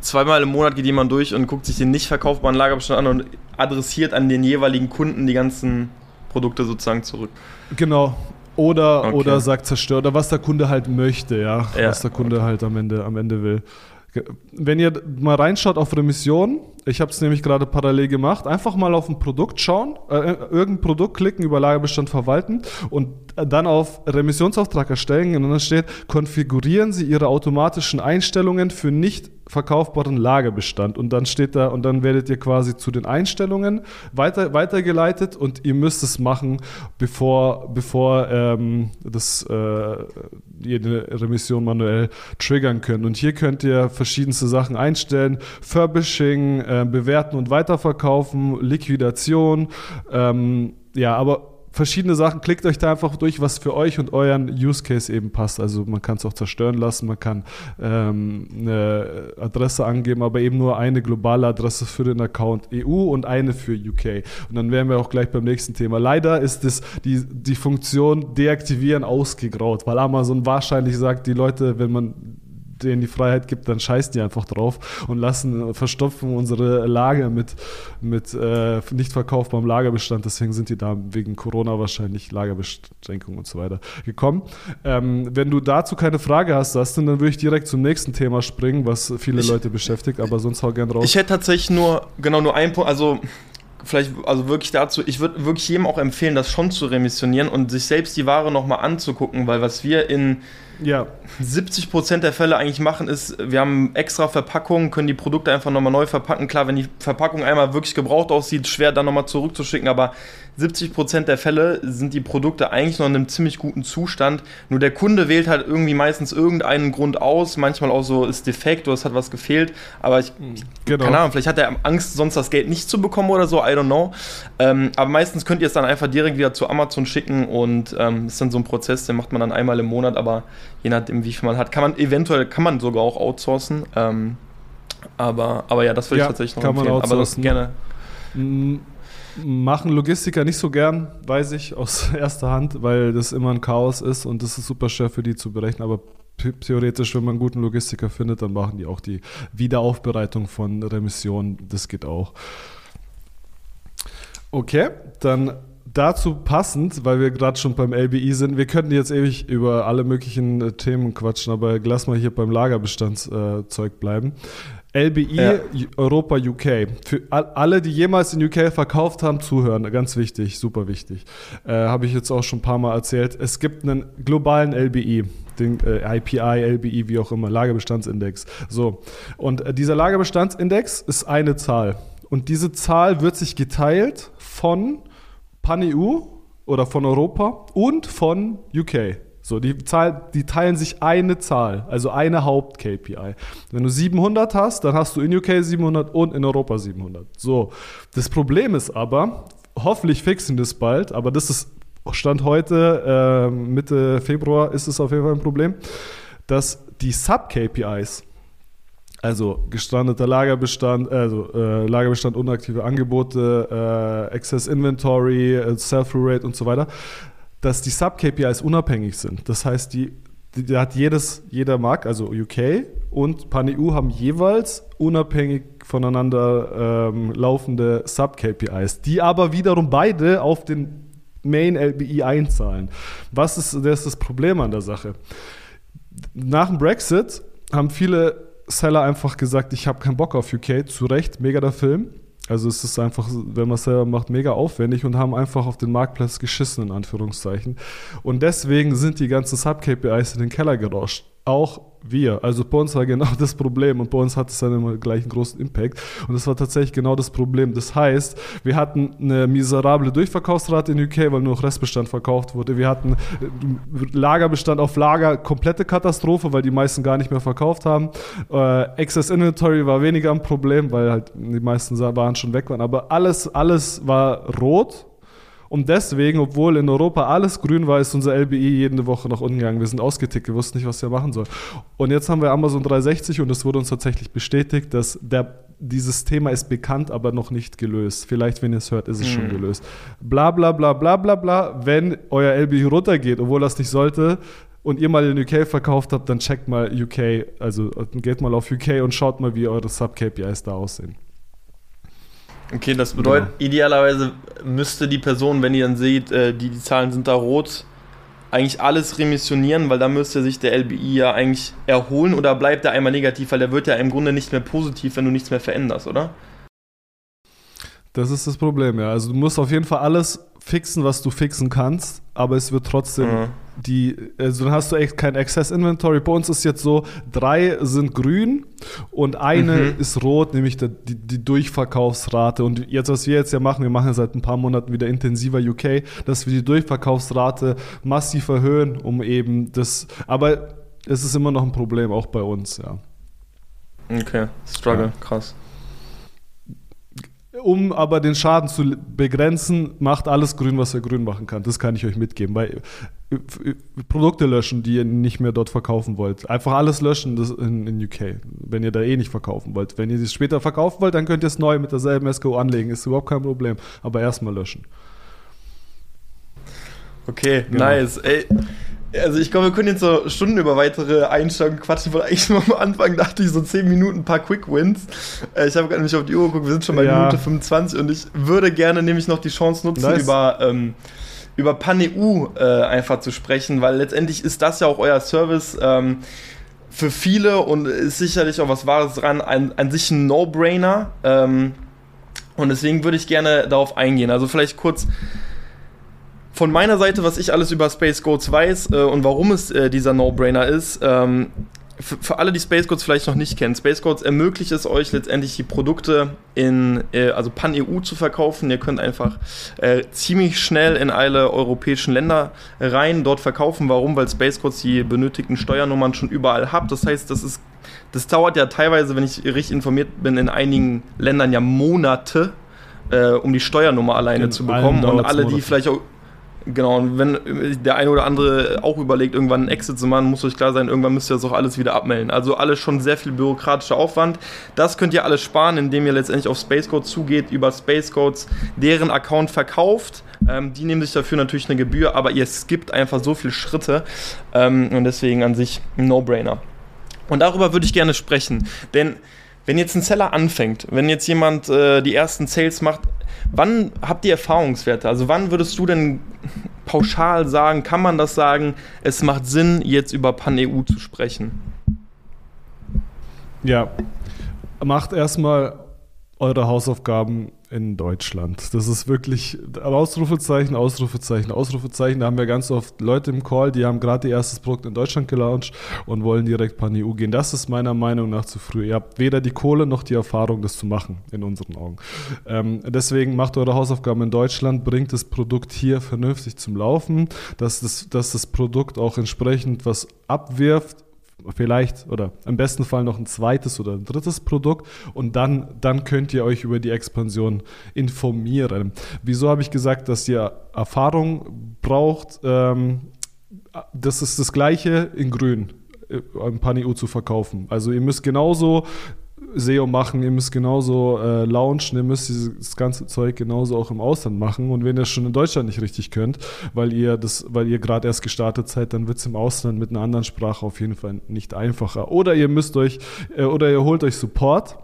Zweimal im Monat geht jemand durch und guckt sich den nicht verkaufbaren Lagerbestand an und adressiert an den jeweiligen Kunden die ganzen Produkte sozusagen zurück. Genau. Oder, okay. oder sagt zerstört, oder was der Kunde halt möchte, ja. ja. Was der Kunde okay. halt am Ende, am Ende will. Wenn ihr mal reinschaut auf Remission, ich habe es nämlich gerade parallel gemacht, einfach mal auf ein Produkt schauen, äh, irgendein Produkt klicken, über Lagerbestand verwalten und dann auf Remissionsauftrag erstellen und dann steht, konfigurieren Sie Ihre automatischen Einstellungen für nicht verkaufbaren Lagerbestand. Und dann steht da, und dann werdet ihr quasi zu den Einstellungen weiter, weitergeleitet und ihr müsst es machen, bevor, bevor ähm, das äh, jede Remission manuell triggern könnt. Und hier könnt ihr verschiedenste Sachen einstellen: Furbishing, äh, bewerten und weiterverkaufen, Liquidation. Ähm, ja, aber verschiedene Sachen. Klickt euch da einfach durch, was für euch und euren Use Case eben passt. Also man kann es auch zerstören lassen, man kann ähm, eine Adresse angeben, aber eben nur eine globale Adresse für den Account EU und eine für UK. Und dann wären wir auch gleich beim nächsten Thema. Leider ist es die, die Funktion deaktivieren ausgegraut, weil Amazon wahrscheinlich sagt, die Leute, wenn man denen die Freiheit gibt, dann scheißen die einfach drauf und lassen, verstopfen unsere Lager mit, mit äh, nicht verkaufbarem Lagerbestand. Deswegen sind die da wegen Corona wahrscheinlich Lagerbeschränkung und so weiter gekommen. Ähm, wenn du dazu keine Frage hast, Dustin, dann würde ich direkt zum nächsten Thema springen, was viele ich, Leute beschäftigt, aber sonst hau gern raus. Ich hätte tatsächlich nur, genau, nur einen Punkt, also vielleicht, also wirklich dazu, ich würde wirklich jedem auch empfehlen, das schon zu remissionieren und sich selbst die Ware nochmal anzugucken, weil was wir in ja. 70% der Fälle eigentlich machen, ist, wir haben extra Verpackungen, können die Produkte einfach nochmal neu verpacken. Klar, wenn die Verpackung einmal wirklich gebraucht aussieht, schwer dann nochmal zurückzuschicken, aber 70% der Fälle sind die Produkte eigentlich noch in einem ziemlich guten Zustand. Nur der Kunde wählt halt irgendwie meistens irgendeinen Grund aus. Manchmal auch so ist defekt oder es hat was gefehlt. Aber ich, genau. keine Ahnung, vielleicht hat er Angst, sonst das Geld nicht zu bekommen oder so. I don't know. Ähm, aber meistens könnt ihr es dann einfach direkt wieder zu Amazon schicken und ähm, ist dann so ein Prozess, den macht man dann einmal im Monat. Aber je nachdem, wie viel man hat, kann man eventuell kann man sogar auch outsourcen. Ähm, aber, aber ja, das würde ja, ich tatsächlich noch kann empfehlen. Man outsourcen. Aber das gerne. Machen Logistiker nicht so gern, weiß ich aus erster Hand, weil das immer ein Chaos ist und das ist super schwer für die zu berechnen. Aber theoretisch, wenn man einen guten Logistiker findet, dann machen die auch die Wiederaufbereitung von Remissionen. Das geht auch. Okay, dann dazu passend, weil wir gerade schon beim LBI sind, wir könnten jetzt ewig über alle möglichen äh, Themen quatschen, aber lass mal hier beim Lagerbestandszeug äh, bleiben. LBI ja. Europa UK. Für alle, die jemals in UK verkauft haben, zuhören. Ganz wichtig, super wichtig. Äh, Habe ich jetzt auch schon ein paar Mal erzählt. Es gibt einen globalen LBI, den äh, IPI, LBI, wie auch immer, Lagerbestandsindex. So. Und äh, dieser Lagerbestandsindex ist eine Zahl. Und diese Zahl wird sich geteilt von Pan-EU oder von Europa und von UK. So, die, Zahl, die teilen sich eine Zahl, also eine Haupt-KPI. Wenn du 700 hast, dann hast du in UK 700 und in Europa 700. So, das Problem ist aber, hoffentlich fixen das bald, aber das ist Stand heute, äh, Mitte Februar ist es auf jeden Fall ein Problem, dass die Sub-KPIs, also gestrandeter Lagerbestand, also äh, Lagerbestand, unaktive Angebote, äh, Excess Inventory, äh, Sell-Through-Rate und so weiter, dass die Sub-KPIs unabhängig sind. Das heißt, die, die, hat jedes, jeder Markt, also UK und PanEU haben jeweils unabhängig voneinander ähm, laufende Sub-KPIs, die aber wiederum beide auf den Main LBI einzahlen. Was ist das, ist das Problem an der Sache? Nach dem Brexit haben viele Seller einfach gesagt, ich habe keinen Bock auf UK, zu Recht, mega der Film. Also es ist einfach, wenn man es selber macht, mega aufwendig und haben einfach auf den Marktplatz geschissen, in Anführungszeichen. Und deswegen sind die ganzen Sub-KPIs in den Keller gerauscht. Auch wir. Also bei uns war genau das Problem und bei uns hat es dann immer gleich einen großen Impact. Und das war tatsächlich genau das Problem. Das heißt, wir hatten eine miserable Durchverkaufsrate in UK, weil nur noch Restbestand verkauft wurde. Wir hatten äh, Lagerbestand auf Lager, komplette Katastrophe, weil die meisten gar nicht mehr verkauft haben. Äh, Excess Inventory war weniger ein Problem, weil halt die meisten Waren schon weg waren. Aber alles, alles war rot und deswegen, obwohl in Europa alles grün war, ist unser LBI jede Woche nach unten gegangen. Wir sind ausgetickt, wir wussten nicht, was wir machen sollen. Und jetzt haben wir Amazon 360 und es wurde uns tatsächlich bestätigt, dass der, dieses Thema ist bekannt, aber noch nicht gelöst. Vielleicht, wenn ihr es hört, ist es hm. schon gelöst. Bla bla bla bla bla bla. Wenn euer LBI runtergeht, obwohl das nicht sollte, und ihr mal in UK verkauft habt, dann checkt mal UK, also geht mal auf UK und schaut mal, wie eure Sub-KPIs da aussehen. Okay, das bedeutet, genau. idealerweise müsste die Person, wenn ihr dann seht, äh, die, die Zahlen sind da rot, eigentlich alles remissionieren, weil da müsste sich der LBI ja eigentlich erholen oder bleibt er einmal negativ, weil der wird ja im Grunde nicht mehr positiv, wenn du nichts mehr veränderst, oder? Das ist das Problem, ja. Also du musst auf jeden Fall alles fixen, was du fixen kannst, aber es wird trotzdem mhm. die, also dann hast du echt kein Access Inventory. Bei uns ist jetzt so, drei sind grün und eine mhm. ist rot, nämlich die, die, Durchverkaufsrate. Und jetzt, was wir jetzt ja machen, wir machen ja seit ein paar Monaten wieder intensiver UK, dass wir die Durchverkaufsrate massiv erhöhen, um eben das, aber es ist immer noch ein Problem, auch bei uns, ja. Okay, Struggle, ja. krass. Um aber den Schaden zu begrenzen, macht alles grün, was er grün machen kann. Das kann ich euch mitgeben. Weil äh, Produkte löschen, die ihr nicht mehr dort verkaufen wollt. Einfach alles löschen das in, in UK, wenn ihr da eh nicht verkaufen wollt. Wenn ihr es später verkaufen wollt, dann könnt ihr es neu mit derselben SKU anlegen. Ist überhaupt kein Problem. Aber erstmal löschen. Okay, genau. nice. Ey, also ich glaube, wir können jetzt so Stunden über weitere Einstellungen quatschen, weil eigentlich nur am Anfang dachte ich so 10 Minuten ein paar Quick Wins. Äh, ich habe gerade nicht auf die Uhr geguckt, wir sind schon bei ja. Minute 25 und ich würde gerne nämlich noch die Chance nutzen, nice. über, ähm, über PanEU äh, einfach zu sprechen, weil letztendlich ist das ja auch euer Service. Ähm, für viele und ist sicherlich auch was Wahres dran, an, an sich ein No-Brainer. Ähm, und deswegen würde ich gerne darauf eingehen. Also vielleicht kurz von meiner Seite, was ich alles über Space Goats weiß äh, und warum es äh, dieser No-Brainer ist, ähm, für alle, die Space Codes vielleicht noch nicht kennen, Space Codes ermöglicht es euch letztendlich die Produkte in, äh, also Pan-EU zu verkaufen. Ihr könnt einfach äh, ziemlich schnell in alle europäischen Länder rein dort verkaufen. Warum? Weil Space Codes die benötigten Steuernummern schon überall habt. Das heißt, das ist, das dauert ja teilweise, wenn ich richtig informiert bin, in einigen Ländern ja Monate, äh, um die Steuernummer alleine in zu bekommen. Und alle, die vielleicht auch Genau, und wenn der eine oder andere auch überlegt, irgendwann einen Exit zu machen, muss euch klar sein, irgendwann müsst ihr das auch alles wieder abmelden. Also alles schon sehr viel bürokratischer Aufwand. Das könnt ihr alles sparen, indem ihr letztendlich auf Spacecodes zugeht, über Spacecodes deren Account verkauft. Ähm, die nehmen sich dafür natürlich eine Gebühr, aber ihr skippt einfach so viele Schritte ähm, und deswegen an sich ein No-Brainer. Und darüber würde ich gerne sprechen, denn wenn jetzt ein Seller anfängt, wenn jetzt jemand äh, die ersten Sales macht, Wann habt ihr Erfahrungswerte? Also wann würdest du denn pauschal sagen, kann man das sagen, es macht Sinn, jetzt über Pan-EU zu sprechen? Ja, macht erstmal eure Hausaufgaben in Deutschland. Das ist wirklich Ausrufezeichen, Ausrufezeichen, Ausrufezeichen. Da haben wir ganz oft Leute im Call, die haben gerade ihr erstes Produkt in Deutschland gelauncht und wollen direkt pan EU gehen. Das ist meiner Meinung nach zu früh. Ihr habt weder die Kohle noch die Erfahrung, das zu machen, in unseren Augen. Ähm, deswegen macht eure Hausaufgaben in Deutschland, bringt das Produkt hier vernünftig zum Laufen, dass das, dass das Produkt auch entsprechend was abwirft vielleicht oder im besten Fall noch ein zweites oder ein drittes Produkt und dann, dann könnt ihr euch über die Expansion informieren. Wieso habe ich gesagt, dass ihr Erfahrung braucht? Ähm, das ist das gleiche in grün ein äh, Pan-EU zu verkaufen. Also ihr müsst genauso SEO machen, ihr müsst genauso äh, launchen, ihr müsst dieses ganze Zeug genauso auch im Ausland machen. Und wenn ihr es schon in Deutschland nicht richtig könnt, weil ihr das, weil ihr gerade erst gestartet seid, dann wird es im Ausland mit einer anderen Sprache auf jeden Fall nicht einfacher. Oder ihr müsst euch, äh, oder ihr holt euch Support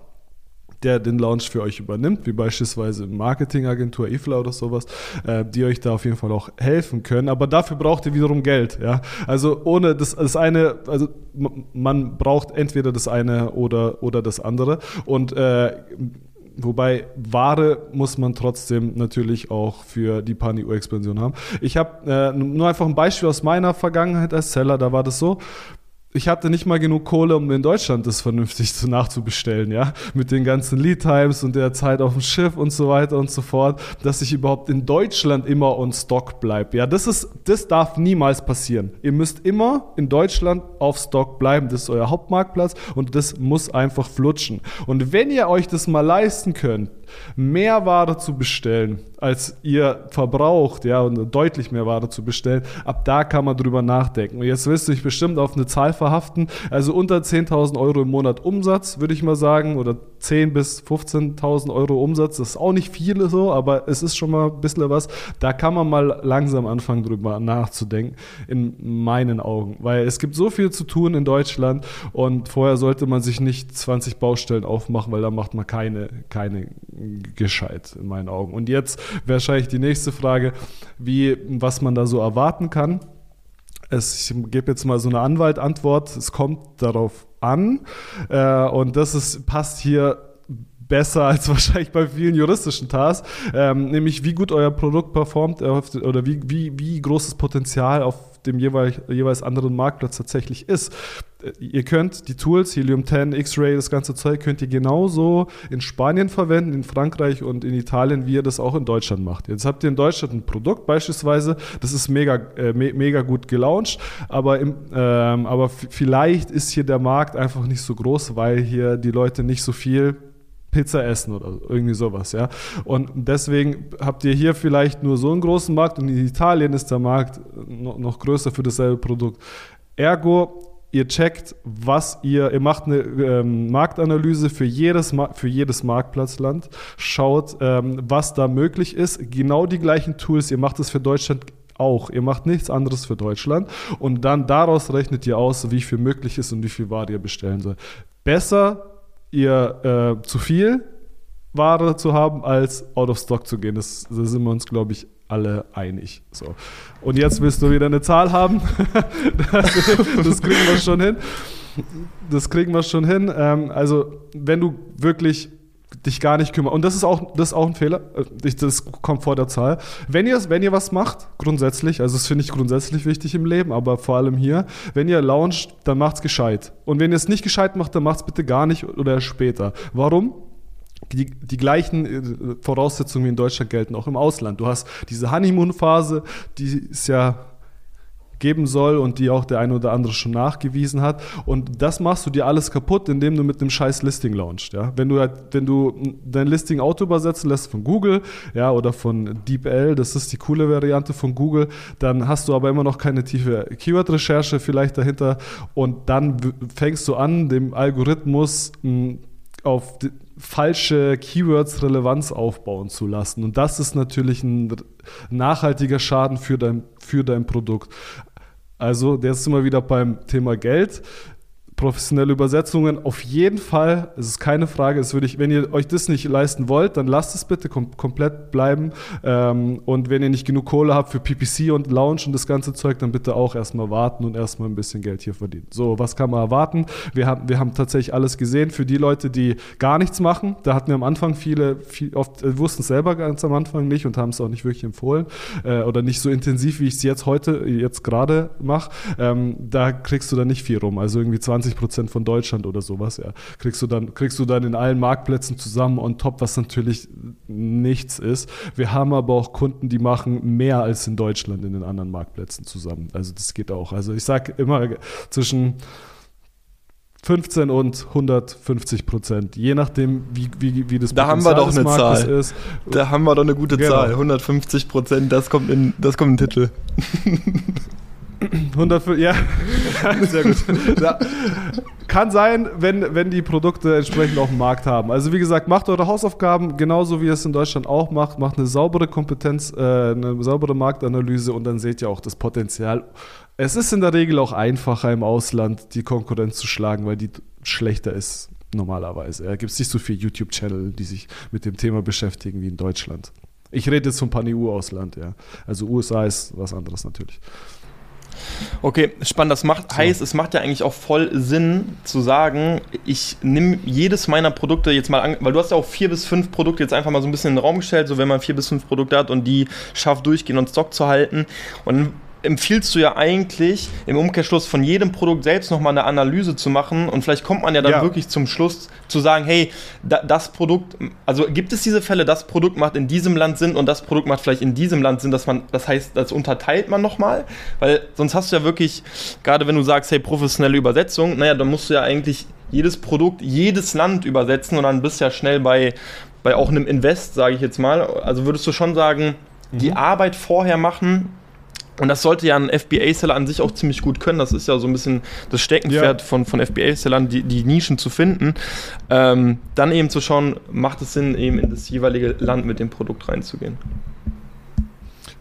der den Launch für euch übernimmt, wie beispielsweise Marketingagentur IFLA oder sowas, äh, die euch da auf jeden Fall auch helfen können. Aber dafür braucht ihr wiederum Geld. Ja? Also ohne das, das eine, also man braucht entweder das eine oder, oder das andere. Und äh, Wobei Ware muss man trotzdem natürlich auch für die Pan-EU-Expansion haben. Ich habe äh, nur einfach ein Beispiel aus meiner Vergangenheit als Seller, da war das so, ich hatte nicht mal genug Kohle, um in Deutschland das vernünftig zu nachzubestellen, ja, mit den ganzen Lead Times und der Zeit auf dem Schiff und so weiter und so fort, dass ich überhaupt in Deutschland immer on Stock bleibe. Ja, das ist, das darf niemals passieren. Ihr müsst immer in Deutschland auf Stock bleiben. Das ist euer Hauptmarktplatz und das muss einfach flutschen. Und wenn ihr euch das mal leisten könnt, mehr Ware zu bestellen, als ihr verbraucht, ja, und deutlich mehr Ware zu bestellen, ab da kann man drüber nachdenken. Und jetzt wirst du dich bestimmt auf eine Zahl verhaften, also unter 10.000 Euro im Monat Umsatz, würde ich mal sagen, oder 10.000 bis 15.000 Euro Umsatz, das ist auch nicht viel so, aber es ist schon mal ein bisschen was. Da kann man mal langsam anfangen, drüber nachzudenken, in meinen Augen, weil es gibt so viel zu tun in Deutschland und vorher sollte man sich nicht 20 Baustellen aufmachen, weil da macht man keine, keine gescheit in meinen Augen. Und jetzt wahrscheinlich die nächste Frage, wie, was man da so erwarten kann. Es, ich gebe jetzt mal so eine Anwaltantwort. Es kommt darauf an. Äh, und das ist, passt hier besser als wahrscheinlich bei vielen juristischen Tasks, ähm, nämlich wie gut euer Produkt performt äh, oder wie, wie, wie großes Potenzial auf dem jeweils, jeweils anderen Marktplatz tatsächlich ist. Ihr könnt die Tools, Helium 10, X-Ray, das ganze Zeug, könnt ihr genauso in Spanien verwenden, in Frankreich und in Italien, wie ihr das auch in Deutschland macht. Jetzt habt ihr in Deutschland ein Produkt beispielsweise, das ist mega, äh, me mega gut gelauncht, aber, im, ähm, aber vielleicht ist hier der Markt einfach nicht so groß, weil hier die Leute nicht so viel Pizza essen oder irgendwie sowas, ja. Und deswegen habt ihr hier vielleicht nur so einen großen Markt und in Italien ist der Markt noch, größer für dasselbe Produkt. Ergo, ihr checkt, was ihr, ihr macht eine ähm, Marktanalyse für jedes, für jedes Marktplatzland, schaut, ähm, was da möglich ist, genau die gleichen Tools, ihr macht es für Deutschland auch. Ihr macht nichts anderes für Deutschland und dann daraus rechnet ihr aus, wie viel möglich ist und wie viel Ware ihr bestellen soll. Besser ihr äh, zu viel Ware zu haben, als out of stock zu gehen. Das, da sind wir uns, glaube ich, alle einig. So. Und jetzt willst du wieder eine Zahl haben. das, das, kriegen wir schon hin. Das kriegen wir schon hin. Ähm, also, wenn du wirklich dich gar nicht kümmern. Und das ist auch, das ist auch ein Fehler. Äh, das kommt vor der Zahl. Wenn ihr, wenn ihr was macht, grundsätzlich, also das finde ich grundsätzlich wichtig im Leben, aber vor allem hier, wenn ihr launcht, dann macht's gescheit. Und wenn ihr es nicht gescheit macht, dann macht's bitte gar nicht oder später. Warum? Die, die, gleichen äh, Voraussetzungen wie in Deutschland gelten auch im Ausland. Du hast diese Honeymoon-Phase, die ist ja geben soll und die auch der eine oder andere schon nachgewiesen hat. Und das machst du dir alles kaputt, indem du mit einem scheiß Listing launchst. Ja? Wenn, du, halt, wenn du dein Listing auto übersetzen lässt von Google ja, oder von DeepL, das ist die coole Variante von Google, dann hast du aber immer noch keine tiefe Keyword-Recherche vielleicht dahinter und dann fängst du an, dem Algorithmus auf falsche Keywords Relevanz aufbauen zu lassen. Und das ist natürlich ein nachhaltiger Schaden für dein, für dein Produkt. Also, jetzt sind wir wieder beim Thema Geld professionelle Übersetzungen auf jeden Fall, es ist keine Frage, es würde ich, wenn ihr euch das nicht leisten wollt, dann lasst es bitte kom komplett bleiben. Ähm, und wenn ihr nicht genug Kohle habt für PPC und Lounge und das ganze Zeug, dann bitte auch erstmal warten und erstmal ein bisschen Geld hier verdienen. So, was kann man erwarten? Wir haben, wir haben tatsächlich alles gesehen. Für die Leute, die gar nichts machen, da hatten wir am Anfang viele, viel, oft äh, wussten es selber ganz am Anfang nicht und haben es auch nicht wirklich empfohlen äh, oder nicht so intensiv, wie ich es jetzt heute, jetzt gerade mache. Ähm, da kriegst du dann nicht viel rum. Also irgendwie 20 20 Prozent von Deutschland oder sowas, ja. Kriegst du dann, kriegst du dann in allen Marktplätzen zusammen on top, was natürlich nichts ist. Wir haben aber auch Kunden, die machen mehr als in Deutschland in den anderen Marktplätzen zusammen. Also das geht auch. Also ich sage immer zwischen 15 und 150 Prozent, je nachdem, wie, wie, wie das Da haben wir doch eine Zahl. Ist. Da haben wir doch eine gute genau. Zahl. 150 Prozent, das kommt in, das kommt in den Titel. 105, ja, sehr gut. Ja. Kann sein, wenn, wenn die Produkte entsprechend auch einen Markt haben. Also wie gesagt, macht eure Hausaufgaben genauso wie ihr es in Deutschland auch macht. Macht eine saubere Kompetenz, äh, eine saubere Marktanalyse und dann seht ihr auch das Potenzial. Es ist in der Regel auch einfacher im Ausland die Konkurrenz zu schlagen, weil die schlechter ist normalerweise. Da gibt es nicht so viele YouTube-Channel, die sich mit dem Thema beschäftigen wie in Deutschland. Ich rede jetzt vom Pan-EU-Ausland, ja. Also USA ist was anderes natürlich. Okay, spannend. Das macht, so. heißt, es macht ja eigentlich auch voll Sinn zu sagen, ich nehme jedes meiner Produkte jetzt mal an, weil du hast ja auch vier bis fünf Produkte jetzt einfach mal so ein bisschen in den Raum gestellt, so wenn man vier bis fünf Produkte hat und die schafft durchgehen und Stock zu halten. Und empfiehlst du ja eigentlich im Umkehrschluss von jedem Produkt selbst nochmal eine Analyse zu machen und vielleicht kommt man ja dann ja. wirklich zum Schluss zu sagen, hey, da, das Produkt, also gibt es diese Fälle, das Produkt macht in diesem Land Sinn und das Produkt macht vielleicht in diesem Land Sinn, dass man, das heißt, das unterteilt man nochmal, weil sonst hast du ja wirklich, gerade wenn du sagst, hey, professionelle Übersetzung, naja, dann musst du ja eigentlich jedes Produkt, jedes Land übersetzen und dann bist du ja schnell bei, bei auch einem Invest, sage ich jetzt mal. Also würdest du schon sagen, mhm. die Arbeit vorher machen, und das sollte ja ein FBA-Seller an sich auch ziemlich gut können. Das ist ja so ein bisschen das Steckenpferd ja. von, von FBA-Sellern, die, die Nischen zu finden. Ähm, dann eben zu schauen, macht es Sinn, eben in das jeweilige Land mit dem Produkt reinzugehen.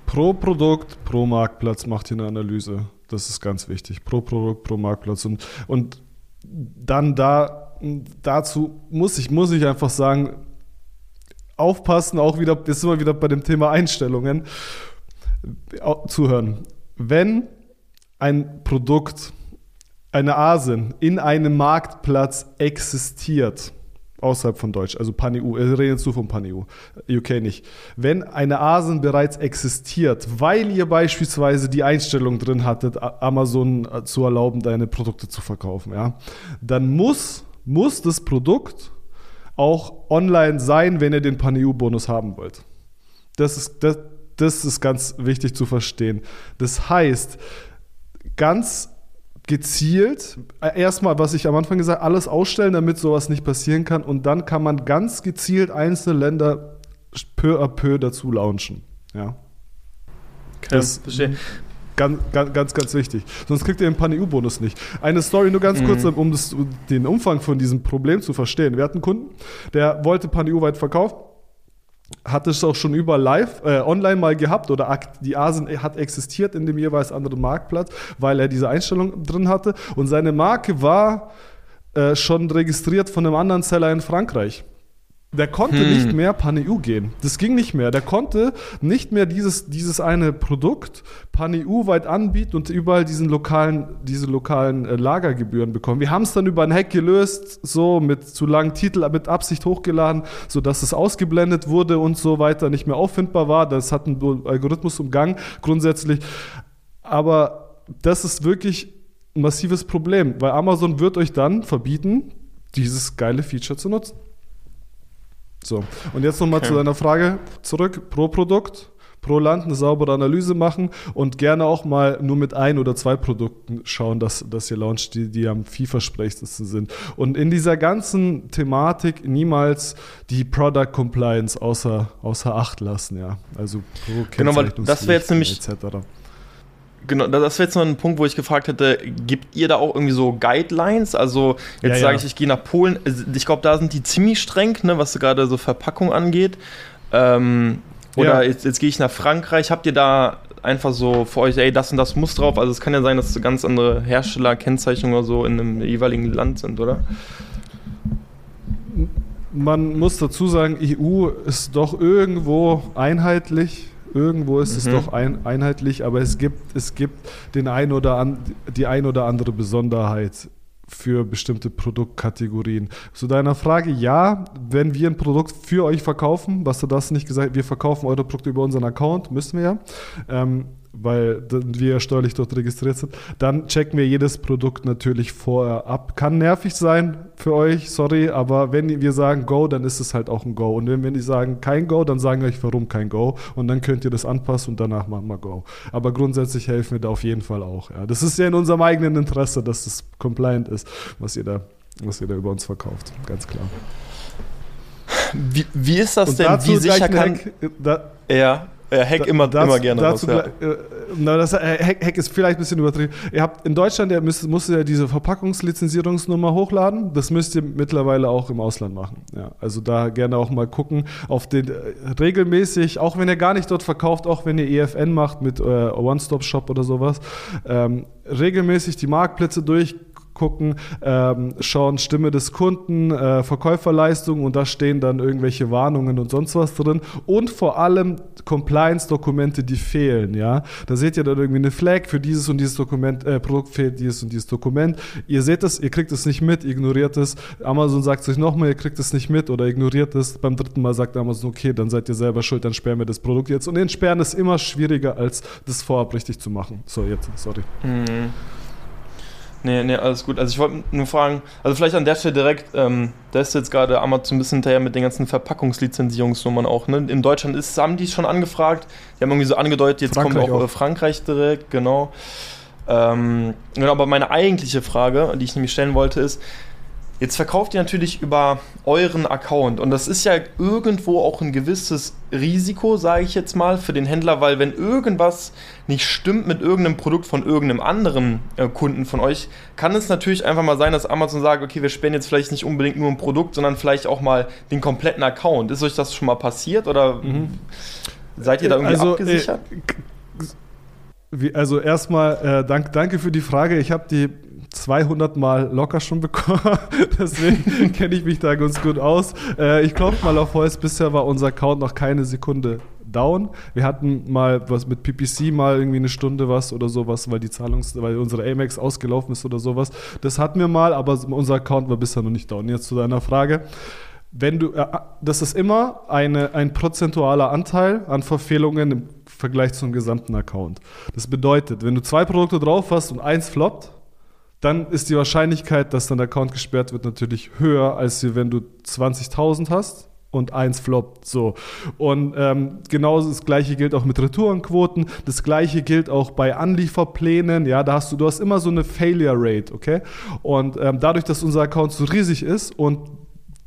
Pro Produkt, pro Marktplatz macht ihr eine Analyse. Das ist ganz wichtig. Pro Produkt, pro Marktplatz. Und, und dann da, dazu muss ich, muss ich einfach sagen, aufpassen, auch wieder, jetzt sind wir wieder bei dem Thema Einstellungen zuhören. Wenn ein Produkt, eine ASIN in einem Marktplatz existiert, außerhalb von Deutsch, also Pan-EU, wir reden jetzt nur von Pan-EU, UK nicht. Wenn eine ASIN bereits existiert, weil ihr beispielsweise die Einstellung drin hattet, Amazon zu erlauben, deine Produkte zu verkaufen, ja, dann muss, muss das Produkt auch online sein, wenn ihr den Pan-EU-Bonus haben wollt. Das ist, das, das ist ganz wichtig zu verstehen. Das heißt, ganz gezielt, äh, erstmal, was ich am Anfang gesagt habe, alles ausstellen, damit sowas nicht passieren kann. Und dann kann man ganz gezielt einzelne Länder peu à peu dazu launchen. Ja. Okay, das, verstehe. Ganz, ganz, ganz, ganz wichtig. Sonst kriegt ihr den Pan-EU-Bonus nicht. Eine Story nur ganz mhm. kurz, um das, den Umfang von diesem Problem zu verstehen. Wir hatten einen Kunden, der wollte Pan-EU weit verkaufen hat es auch schon über live, äh, online mal gehabt oder die Asen hat existiert in dem jeweils anderen Marktplatz, weil er diese Einstellung drin hatte und seine Marke war äh, schon registriert von einem anderen Seller in Frankreich. Der konnte hm. nicht mehr Pan-EU gehen. Das ging nicht mehr. Der konnte nicht mehr dieses, dieses eine Produkt Pan-EU weit anbieten und überall diesen lokalen, diese lokalen äh, Lagergebühren bekommen. Wir haben es dann über einen Hack gelöst, so mit zu langen Titel mit Absicht hochgeladen, sodass es ausgeblendet wurde und so weiter, nicht mehr auffindbar war. Das hat ein Algorithmus umgangen, grundsätzlich. Aber das ist wirklich ein massives Problem, weil Amazon wird euch dann verbieten, dieses geile Feature zu nutzen. So, und jetzt nochmal okay. zu deiner Frage zurück. Pro Produkt, pro Land eine saubere Analyse machen und gerne auch mal nur mit ein oder zwei Produkten schauen, dass, dass ihr launcht, die, die am vielversprechendsten sind. Und in dieser ganzen Thematik niemals die Product Compliance außer, außer Acht lassen, ja. Also pro Genau, weil das wäre jetzt nämlich etc. Genau, das wäre jetzt noch ein Punkt, wo ich gefragt hätte, gibt ihr da auch irgendwie so Guidelines? Also jetzt ja, sage ja. ich, ich gehe nach Polen. Ich glaube, da sind die ziemlich streng, ne, was gerade so Verpackung angeht. Ähm, oder ja. jetzt, jetzt gehe ich nach Frankreich. Habt ihr da einfach so für euch, ey, das und das muss drauf? Also es kann ja sein, dass ganz andere Herstellerkennzeichnungen oder so in einem jeweiligen Land sind, oder? Man muss dazu sagen, EU ist doch irgendwo einheitlich Irgendwo ist mhm. es doch ein, einheitlich, aber es gibt, es gibt den ein oder an, die ein oder andere Besonderheit für bestimmte Produktkategorien. Zu deiner Frage, ja, wenn wir ein Produkt für euch verkaufen, was du das nicht gesagt, wir verkaufen eure Produkte über unseren Account, müssen wir ja. Ähm, weil wir steuerlich dort registriert sind, dann checken wir jedes Produkt natürlich vorher ab. Kann nervig sein für euch, sorry, aber wenn wir sagen Go, dann ist es halt auch ein Go. Und wenn wir nicht sagen kein Go, dann sagen wir euch, warum kein Go. Und dann könnt ihr das anpassen und danach machen wir Go. Aber grundsätzlich helfen wir da auf jeden Fall auch. Ja. Das ist ja in unserem eigenen Interesse, dass das compliant ist, was ihr da, was ihr da über uns verkauft. Ganz klar. Wie, wie ist das und denn? Wie sicher kann. Hack, da, ja. Ja, Hack immer, dazu, immer gerne dazu, raus, ja. äh, na, das, äh, Hack, Hack, ist vielleicht ein bisschen übertrieben. Ihr habt in Deutschland, ihr müsst, müsst ihr diese Verpackungslizenzierungsnummer hochladen. Das müsst ihr mittlerweile auch im Ausland machen. Ja, also da gerne auch mal gucken, auf den äh, regelmäßig, auch wenn ihr gar nicht dort verkauft, auch wenn ihr EFN macht mit äh, One-Stop-Shop oder sowas, ähm, regelmäßig die Marktplätze durch gucken, ähm, schauen Stimme des Kunden, äh, Verkäuferleistung und da stehen dann irgendwelche Warnungen und sonst was drin und vor allem Compliance-Dokumente, die fehlen, ja. Da seht ihr dann irgendwie eine Flag für dieses und dieses Dokument, äh, Produkt fehlt dieses und dieses Dokument. Ihr seht es, ihr kriegt es nicht mit, ignoriert es. Amazon sagt sich nochmal, ihr kriegt es nicht mit oder ignoriert es. Beim dritten Mal sagt Amazon, okay, dann seid ihr selber schuld, dann sperren wir das Produkt jetzt. Und entsperren ist immer schwieriger, als das vorab richtig zu machen. So, jetzt, sorry. Mhm. Nee, nee, alles gut. Also ich wollte nur fragen, also vielleicht an der Stelle direkt, ähm, da ist jetzt gerade Amazon ein bisschen hinterher mit den ganzen Verpackungslizenzierungsnummern auch. Ne? In Deutschland ist, haben die schon angefragt, die haben irgendwie so angedeutet, jetzt Frankreich kommt auch, auch. Frankreich direkt, genau. Ähm, genau. Aber meine eigentliche Frage, die ich nämlich stellen wollte, ist, Jetzt verkauft ihr natürlich über euren Account und das ist ja irgendwo auch ein gewisses Risiko, sage ich jetzt mal, für den Händler, weil wenn irgendwas nicht stimmt mit irgendeinem Produkt von irgendeinem anderen äh, Kunden von euch, kann es natürlich einfach mal sein, dass Amazon sagt, okay, wir sperren jetzt vielleicht nicht unbedingt nur ein Produkt, sondern vielleicht auch mal den kompletten Account. Ist euch das schon mal passiert oder mhm. seid ihr da irgendwie also, äh, abgesichert? Äh, also erstmal äh, dank, danke für die Frage. Ich habe die 200 Mal locker schon bekommen. Deswegen kenne ich mich da ganz gut aus. Äh, ich klopfe mal auf Holz. Bisher war unser Account noch keine Sekunde down. Wir hatten mal was mit PPC mal irgendwie eine Stunde was oder sowas, weil die Zahlungs, weil unsere Amex ausgelaufen ist oder sowas. Das hatten wir mal, aber unser Account war bisher noch nicht down. Jetzt zu deiner Frage. Wenn du, äh, das ist immer eine, ein prozentualer Anteil an Verfehlungen im Vergleich zum gesamten Account. Das bedeutet, wenn du zwei Produkte drauf hast und eins floppt, dann ist die Wahrscheinlichkeit, dass dein Account gesperrt wird, natürlich höher, als wenn du 20.000 hast und eins floppt. So. Und ähm, genauso das gleiche gilt auch mit Retourenquoten. Das gleiche gilt auch bei Anlieferplänen. Ja, da hast du, du hast immer so eine Failure Rate, okay? Und ähm, dadurch, dass unser Account so riesig ist und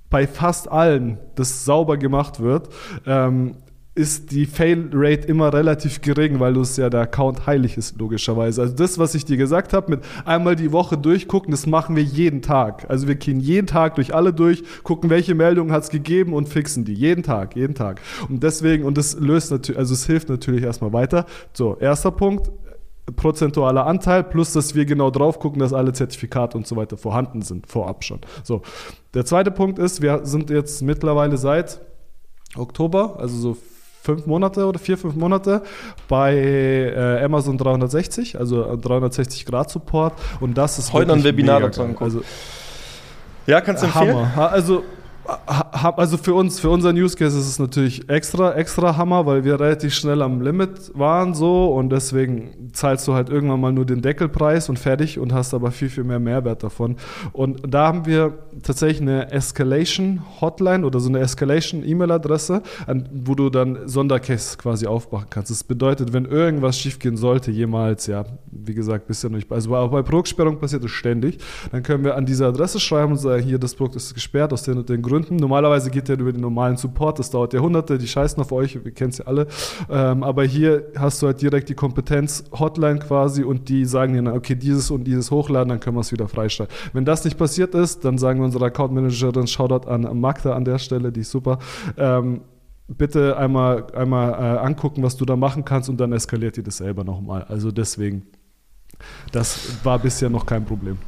bei fast allen das sauber gemacht wird, ähm, ist die Fail-Rate immer relativ gering, weil es ja der Account heilig ist, logischerweise. Also das, was ich dir gesagt habe, mit einmal die Woche durchgucken, das machen wir jeden Tag. Also wir gehen jeden Tag durch alle durch, gucken, welche Meldungen hat es gegeben und fixen die. Jeden Tag, jeden Tag. Und deswegen, und das löst natürlich, also es hilft natürlich erstmal weiter. So, erster Punkt, prozentualer Anteil, plus dass wir genau drauf gucken, dass alle Zertifikate und so weiter vorhanden sind, vorab schon. So, der zweite Punkt ist, wir sind jetzt mittlerweile seit Oktober, also so fünf Monate oder vier, fünf Monate bei äh, Amazon 360, also 360 Grad Support. Und das ist heute ein Webinar dazu Also, ja, kannst du empfehlen? Hammer. Also also für uns, für unseren Use Case ist es natürlich extra, extra Hammer, weil wir relativ schnell am Limit waren so und deswegen zahlst du halt irgendwann mal nur den Deckelpreis und fertig und hast aber viel, viel mehr Mehrwert davon. Und da haben wir tatsächlich eine Escalation Hotline oder so eine Escalation E-Mail-Adresse, wo du dann Sondercase quasi aufmachen kannst. Das bedeutet, wenn irgendwas schiefgehen sollte, jemals, ja, wie gesagt, bisher nicht, also auch bei Produktsperrung passiert es ständig, dann können wir an diese Adresse schreiben und sagen, hier, das Produkt ist gesperrt aus den und den Gründen Gründen. Normalerweise geht der über den normalen Support, das dauert Jahrhunderte, die scheißen auf euch, wir kennen es ja alle. Ähm, aber hier hast du halt direkt die Kompetenz-Hotline quasi und die sagen dir, okay, dieses und dieses hochladen, dann können wir es wieder freischalten. Wenn das nicht passiert ist, dann sagen wir unserer Account Managerin, Shoutout an Magda an der Stelle, die ist super. Ähm, bitte einmal, einmal äh, angucken, was du da machen kannst und dann eskaliert ihr das selber nochmal. Also deswegen, das war bisher noch kein Problem.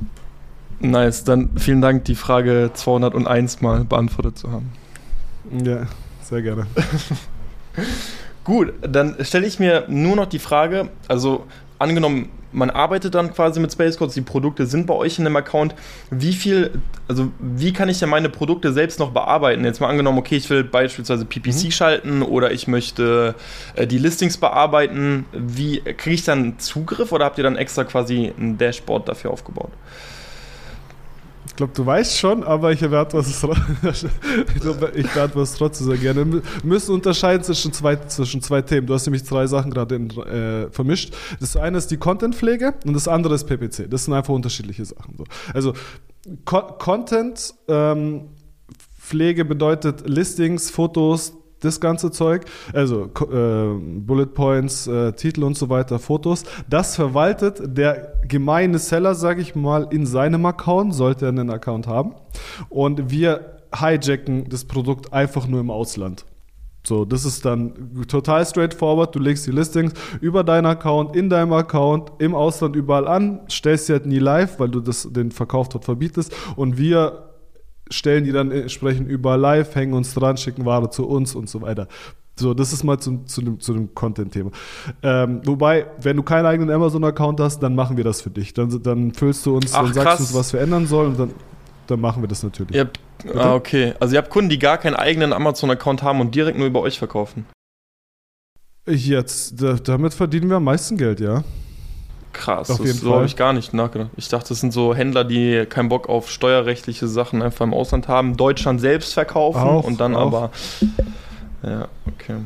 Nice, dann vielen Dank, die Frage 201 mal beantwortet zu haben. Ja, sehr gerne. Gut, dann stelle ich mir nur noch die Frage, also angenommen, man arbeitet dann quasi mit Space Codes, die Produkte sind bei euch in dem Account. Wie viel, also wie kann ich denn meine Produkte selbst noch bearbeiten? Jetzt mal angenommen, okay, ich will beispielsweise PPC mhm. schalten oder ich möchte äh, die Listings bearbeiten. Wie kriege ich dann Zugriff oder habt ihr dann extra quasi ein Dashboard dafür aufgebaut? Glaube, du weißt schon, aber ich werde was, ich werde was trotzdem sehr gerne. Wir müssen unterscheiden zwischen zwei, zwischen zwei Themen. Du hast nämlich zwei Sachen gerade äh, vermischt. Das eine ist die Content-Pflege und das andere ist PPC. Das sind einfach unterschiedliche Sachen. So. Also Co Content ähm, Pflege bedeutet Listings, Fotos, das ganze Zeug, also äh, Bullet Points, äh, Titel und so weiter, Fotos, das verwaltet der gemeine Seller, sage ich mal, in seinem Account, sollte er einen Account haben. Und wir hijacken das Produkt einfach nur im Ausland. So, das ist dann total straightforward. Du legst die Listings über deinen Account, in deinem Account, im Ausland überall an, stellst sie halt nie live, weil du das, den Verkauf dort verbietest. Und wir stellen die dann entsprechend überall live, hängen uns dran, schicken Ware zu uns und so weiter. So, das ist mal zu, zu dem, zu dem Content-Thema. Ähm, wobei, wenn du keinen eigenen Amazon-Account hast, dann machen wir das für dich. Dann, dann füllst du uns, Ach, dann sagst du uns, was wir ändern sollen und dann, dann machen wir das natürlich. Ihr habt, ah, okay. Also ihr habt Kunden, die gar keinen eigenen Amazon-Account haben und direkt nur über euch verkaufen. Jetzt, da, damit verdienen wir am meisten Geld, ja. Krass, auf jeden so habe ich gar nicht nachgedacht. Ich dachte, das sind so Händler, die keinen Bock auf steuerrechtliche Sachen einfach im Ausland haben, Deutschland selbst verkaufen auch, und dann auch. aber ja, okay.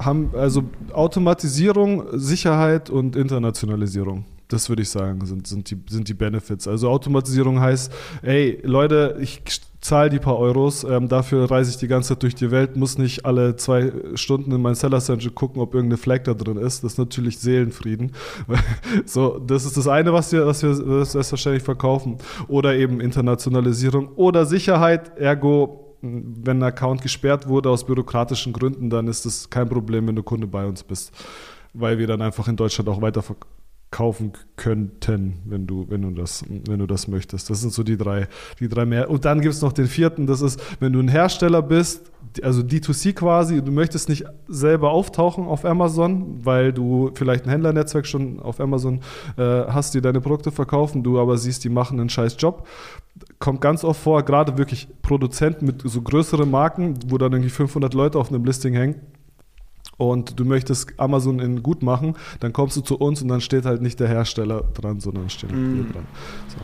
Haben also Automatisierung, Sicherheit und Internationalisierung. Das würde ich sagen, sind, sind, die, sind die Benefits. Also Automatisierung heißt, ey, Leute, ich zahle die paar Euros, ähm, dafür reise ich die ganze Zeit durch die Welt, muss nicht alle zwei Stunden in mein Seller Center gucken, ob irgendeine Flag da drin ist. Das ist natürlich Seelenfrieden. so, das ist das eine, was wir, was wir selbstverständlich verkaufen. Oder eben Internationalisierung oder Sicherheit, ergo wenn ein Account gesperrt wurde aus bürokratischen Gründen, dann ist das kein Problem, wenn du Kunde bei uns bist, weil wir dann einfach in Deutschland auch weiter kaufen könnten, wenn du, wenn du das, wenn du das möchtest. Das sind so die drei, die drei mehr. Und dann gibt es noch den vierten, das ist, wenn du ein Hersteller bist, also D2C quasi, du möchtest nicht selber auftauchen auf Amazon, weil du vielleicht ein Händlernetzwerk schon auf Amazon äh, hast, die deine Produkte verkaufen, du aber siehst, die machen einen scheiß Job. Kommt ganz oft vor, gerade wirklich Produzenten mit so größeren Marken, wo dann irgendwie 500 Leute auf einem Listing hängen und du möchtest Amazon in gut machen, dann kommst du zu uns und dann steht halt nicht der Hersteller dran, sondern steht mm. wir dran. So.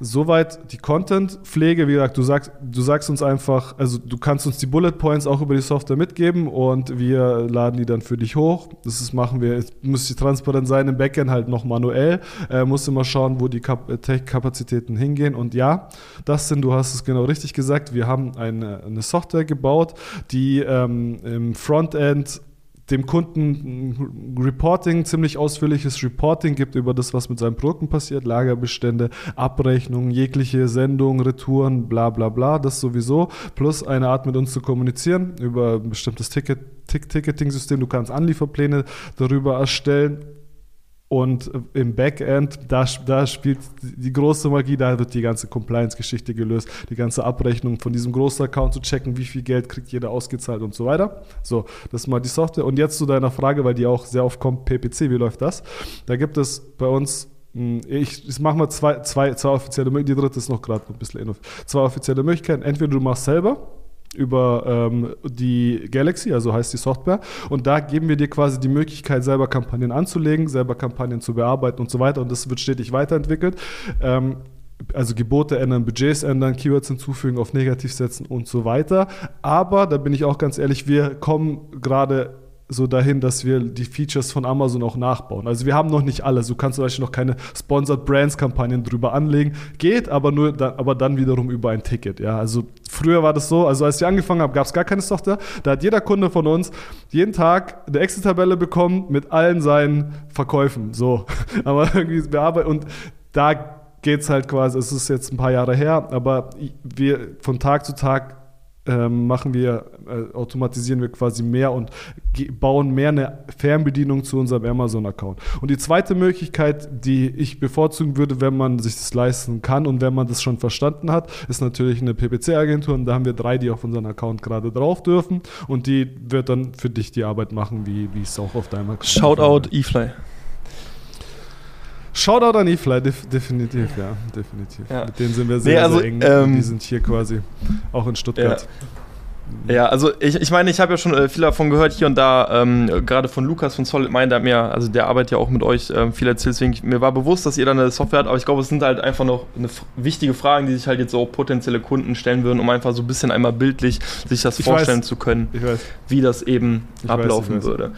Soweit die Content-Pflege. Wie gesagt, du sagst, du sagst uns einfach, also du kannst uns die Bullet Points auch über die Software mitgeben und wir laden die dann für dich hoch. Das ist, machen wir, es muss transparent sein, im Backend halt noch manuell. Äh, musst immer schauen, wo die Kap Tech-Kapazitäten hingehen. Und ja, das sind, du hast es genau richtig gesagt, wir haben eine, eine Software gebaut, die ähm, im Frontend dem Kunden Reporting, ziemlich ausführliches Reporting gibt über das, was mit seinen Produkten passiert, Lagerbestände, Abrechnungen, jegliche Sendungen, Retouren, bla bla bla, das sowieso, plus eine Art mit uns zu kommunizieren über ein bestimmtes Ticket, Ticketing-System. Du kannst Anlieferpläne darüber erstellen und im Backend, da, da spielt die große Magie, da wird die ganze Compliance-Geschichte gelöst, die ganze Abrechnung von diesem großen Account zu checken, wie viel Geld kriegt jeder ausgezahlt und so weiter. So, das ist mal die Software. Und jetzt zu deiner Frage, weil die auch sehr oft kommt, PPC, wie läuft das? Da gibt es bei uns hm, ich, ich mache mal zwei, zwei, zwei offizielle Möglichkeiten, die dritte ist noch gerade ein bisschen innovativ. Zwei offizielle Möglichkeiten. Entweder du machst selber, über ähm, die Galaxy, also heißt die Software. Und da geben wir dir quasi die Möglichkeit, selber Kampagnen anzulegen, selber Kampagnen zu bearbeiten und so weiter. Und das wird stetig weiterentwickelt. Ähm, also Gebote ändern, Budgets ändern, Keywords hinzufügen, auf negativ setzen und so weiter. Aber da bin ich auch ganz ehrlich, wir kommen gerade so dahin, dass wir die Features von Amazon auch nachbauen. Also wir haben noch nicht alles. Du kannst zum Beispiel noch keine Sponsored Brands Kampagnen drüber anlegen. Geht, aber nur, dann, aber dann wiederum über ein Ticket. Ja, also früher war das so. Also als wir angefangen haben, gab es gar keine Software. Da hat jeder Kunde von uns jeden Tag eine Excel-Tabelle bekommen mit allen seinen Verkäufen. So, aber irgendwie bearbeitet und da geht es halt quasi. Es ist jetzt ein paar Jahre her, aber wir von Tag zu Tag ähm, machen wir, äh, automatisieren wir quasi mehr und bauen mehr eine Fernbedienung zu unserem Amazon-Account. Und die zweite Möglichkeit, die ich bevorzugen würde, wenn man sich das leisten kann und wenn man das schon verstanden hat, ist natürlich eine PPC-Agentur. Und da haben wir drei, die auf unseren Account gerade drauf dürfen. Und die wird dann für dich die Arbeit machen, wie, es auch auf deinem Account Shoutout eFly. Shoutout an eFly, def definitiv, ja, definitiv. Ja. Mit denen sind wir sehr, nee, also, sehr eng. Ähm, die sind hier quasi auch in Stuttgart. Ja. Ja, also ich, ich meine, ich habe ja schon äh, viel davon gehört hier und da, ähm, gerade von Lukas von Solid Mind, der mir, also der arbeitet ja auch mit euch ähm, viel erzählt, deswegen mir war bewusst, dass ihr da eine Software habt, aber ich glaube, es sind halt einfach noch eine wichtige Fragen, die sich halt jetzt auch potenzielle Kunden stellen würden, um einfach so ein bisschen einmal bildlich sich das ich vorstellen weiß. zu können, wie das eben ich ablaufen weiß, würde.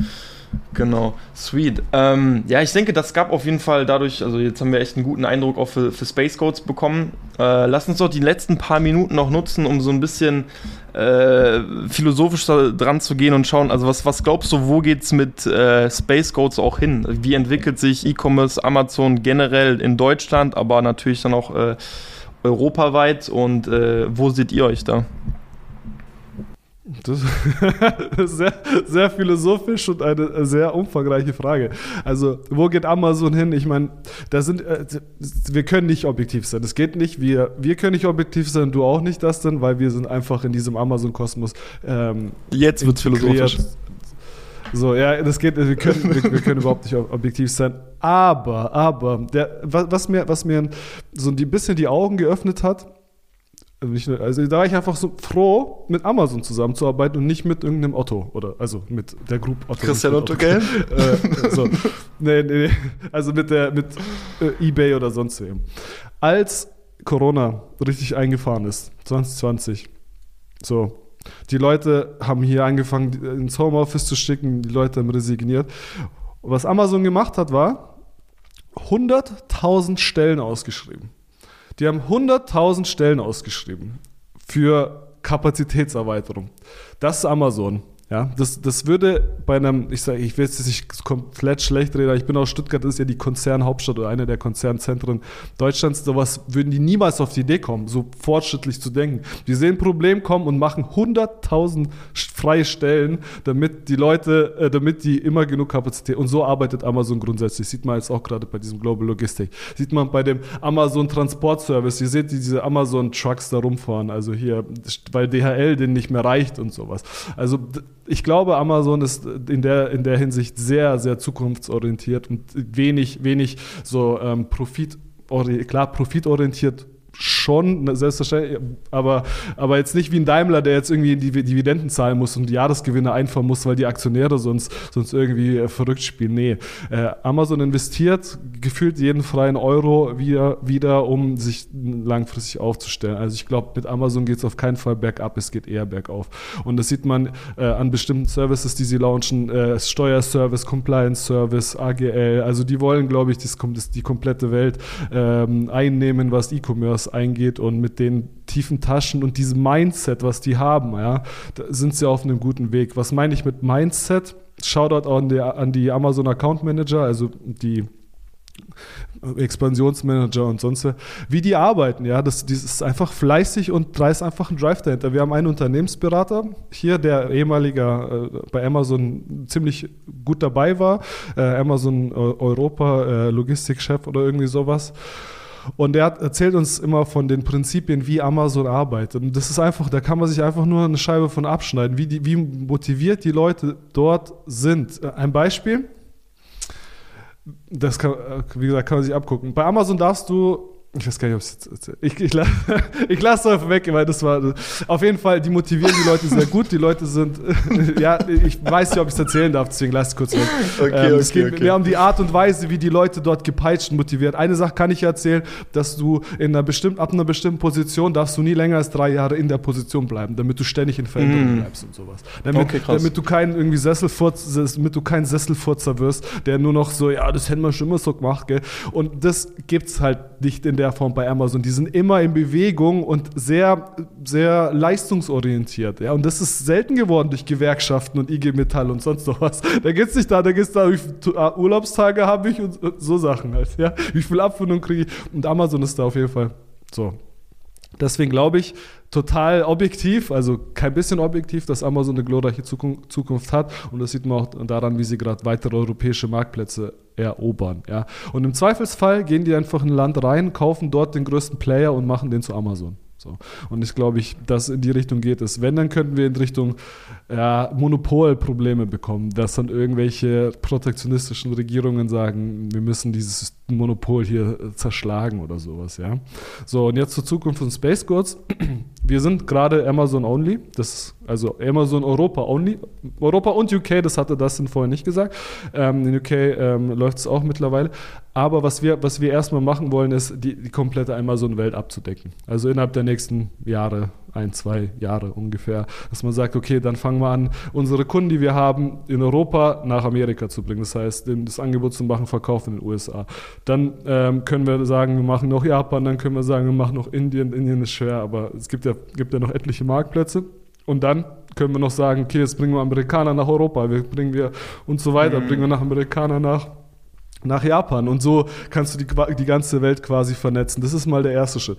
Genau, sweet. Ähm, ja, ich denke, das gab auf jeden Fall dadurch, also jetzt haben wir echt einen guten Eindruck auch für, für Space Codes bekommen. Äh, lass uns doch die letzten paar Minuten noch nutzen, um so ein bisschen äh, philosophisch dran zu gehen und schauen, also was, was glaubst du, wo geht es mit äh, Space Codes auch hin? Wie entwickelt sich E-Commerce, Amazon generell in Deutschland, aber natürlich dann auch äh, europaweit und äh, wo seht ihr euch da? Das ist sehr, sehr philosophisch und eine sehr umfangreiche Frage. Also, wo geht Amazon hin? Ich meine, da sind, äh, wir können nicht objektiv sein. Das geht nicht. Wir, wir können nicht objektiv sein, du auch nicht das denn, weil wir sind einfach in diesem Amazon-Kosmos. Ähm, Jetzt wird philosophisch. So, ja, das geht, wir können, wir, wir, können überhaupt nicht objektiv sein. Aber, aber, der, was, mir, was mir so ein bisschen die Augen geöffnet hat, also, also da war ich einfach so froh, mit Amazon zusammenzuarbeiten und nicht mit irgendeinem Otto oder also mit der Group Otto. Christian Otto, gell? äh, so. nee, nee, also mit der mit äh, eBay oder sonst wem. Als Corona richtig eingefahren ist, 2020, so, die Leute haben hier angefangen, ins Homeoffice zu schicken, die Leute haben resigniert. Und was Amazon gemacht hat, war 100.000 Stellen ausgeschrieben. Die haben 100.000 Stellen ausgeschrieben für Kapazitätserweiterung. Das ist Amazon. Ja, das, das würde bei einem, ich sage, ich will jetzt nicht komplett schlecht reden, aber ich bin aus Stuttgart, das ist ja die Konzernhauptstadt oder eine der Konzernzentren Deutschlands. Sowas würden die niemals auf die Idee kommen, so fortschrittlich zu denken. Die sehen ein Problem kommen und machen 100.000 freie Stellen, damit die Leute, äh, damit die immer genug Kapazität, und so arbeitet Amazon grundsätzlich. Sieht man jetzt auch gerade bei diesem Global Logistik. Sieht man bei dem Amazon Transportservice. Ihr seht diese Amazon Trucks da rumfahren, also hier, weil DHL den nicht mehr reicht und sowas. Also, ich glaube, Amazon ist in der, in der Hinsicht sehr, sehr zukunftsorientiert und wenig, wenig so ähm, Profit, klar, profitorientiert schon, selbstverständlich, aber, aber jetzt nicht wie ein Daimler, der jetzt irgendwie die Dividenden zahlen muss und Jahresgewinne einfahren muss, weil die Aktionäre sonst, sonst irgendwie äh, verrückt spielen. Nee, äh, Amazon investiert gefühlt jeden freien Euro wieder, wieder um sich langfristig aufzustellen. Also ich glaube, mit Amazon geht es auf keinen Fall bergab, es geht eher bergauf. Und das sieht man äh, an bestimmten Services, die sie launchen, äh, Steuerservice, Compliance Service, AGL, also die wollen, glaube ich, das, das, die komplette Welt ähm, einnehmen, was E-Commerce eingeht und mit den tiefen Taschen und diesem Mindset, was die haben, ja, sind sie auf einem guten Weg. Was meine ich mit Mindset? Shoutout an die, an die Amazon Account Manager, also die Expansionsmanager und sonst wie die arbeiten, ja, das, das ist einfach fleißig und da ist einfach ein Drive dahinter. Wir haben einen Unternehmensberater hier, der ehemaliger äh, bei Amazon ziemlich gut dabei war, äh, Amazon Europa äh, Logistikchef oder irgendwie sowas. Und er erzählt uns immer von den Prinzipien, wie Amazon arbeitet. Und das ist einfach, da kann man sich einfach nur eine Scheibe von abschneiden, wie, die, wie motiviert die Leute dort sind. Ein Beispiel, das kann, wie gesagt, kann man sich abgucken. Bei Amazon darfst du ich weiß gar nicht, ob es jetzt. Ich, ich, ich lasse es weg, weil das war. Auf jeden Fall, die motivieren die Leute sehr gut. Die Leute sind. ja, ich weiß nicht, ob ich es erzählen darf, deswegen lasse ich es kurz weg. Okay, ähm, okay, geht okay. mehr um die Art und Weise, wie die Leute dort gepeitscht und motiviert. Eine Sache kann ich erzählen, dass du in einer bestimmten, ab einer bestimmten Position darfst du nie länger als drei Jahre in der Position bleiben, damit du ständig in Veränderungen mm. bleibst und sowas. Damit, okay, damit du keinen irgendwie Sesselfurz, damit du kein Sesselfurzer wirst, der nur noch so, ja, das hätten wir schon immer so gemacht, gell? Und das gibt es halt nicht in der Form bei Amazon. Die sind immer in Bewegung und sehr, sehr leistungsorientiert. Ja? Und das ist selten geworden durch Gewerkschaften und IG Metall und sonst noch was. Da geht es nicht da, da geht es da, wie viele ah, Urlaubstage habe ich und so Sachen halt. Ja? Wie viel Abfindung kriege ich? Und Amazon ist da auf jeden Fall so. Deswegen glaube ich, total objektiv, also kein bisschen objektiv, dass Amazon eine glorreiche Zukunft hat. Und das sieht man auch daran, wie sie gerade weitere europäische Marktplätze erobern. Ja. Und im Zweifelsfall gehen die einfach in ein Land rein, kaufen dort den größten Player und machen den zu Amazon. So. Und ich glaube, ich, dass in die Richtung geht es. Wenn, dann könnten wir in Richtung ja, Monopolprobleme bekommen, dass dann irgendwelche protektionistischen Regierungen sagen, wir müssen dieses Monopol hier zerschlagen oder sowas. Ja. So, und jetzt zur Zukunft von Space Goods. Wir sind gerade Amazon only, das also Amazon Europa only. Europa und UK, das hatte Dustin vorher nicht gesagt. Ähm, in UK ähm, läuft es auch mittlerweile. Aber was wir, was wir erstmal machen wollen, ist, die, die komplette Amazon-Welt abzudecken. Also innerhalb der nächsten Jahre, ein, zwei Jahre ungefähr, dass man sagt, okay, dann fangen wir an, unsere Kunden, die wir haben, in Europa nach Amerika zu bringen. Das heißt, das Angebot zu machen, verkaufen in den USA. Dann ähm, können wir sagen, wir machen noch Japan, dann können wir sagen, wir machen noch Indien. Indien ist schwer, aber es gibt ja, gibt ja noch etliche Marktplätze. Und dann können wir noch sagen, okay, jetzt bringen wir Amerikaner nach Europa, wir bringen wir und so weiter, mhm. bringen wir nach Amerikaner nach nach Japan. Und so kannst du die, die ganze Welt quasi vernetzen. Das ist mal der erste Schritt.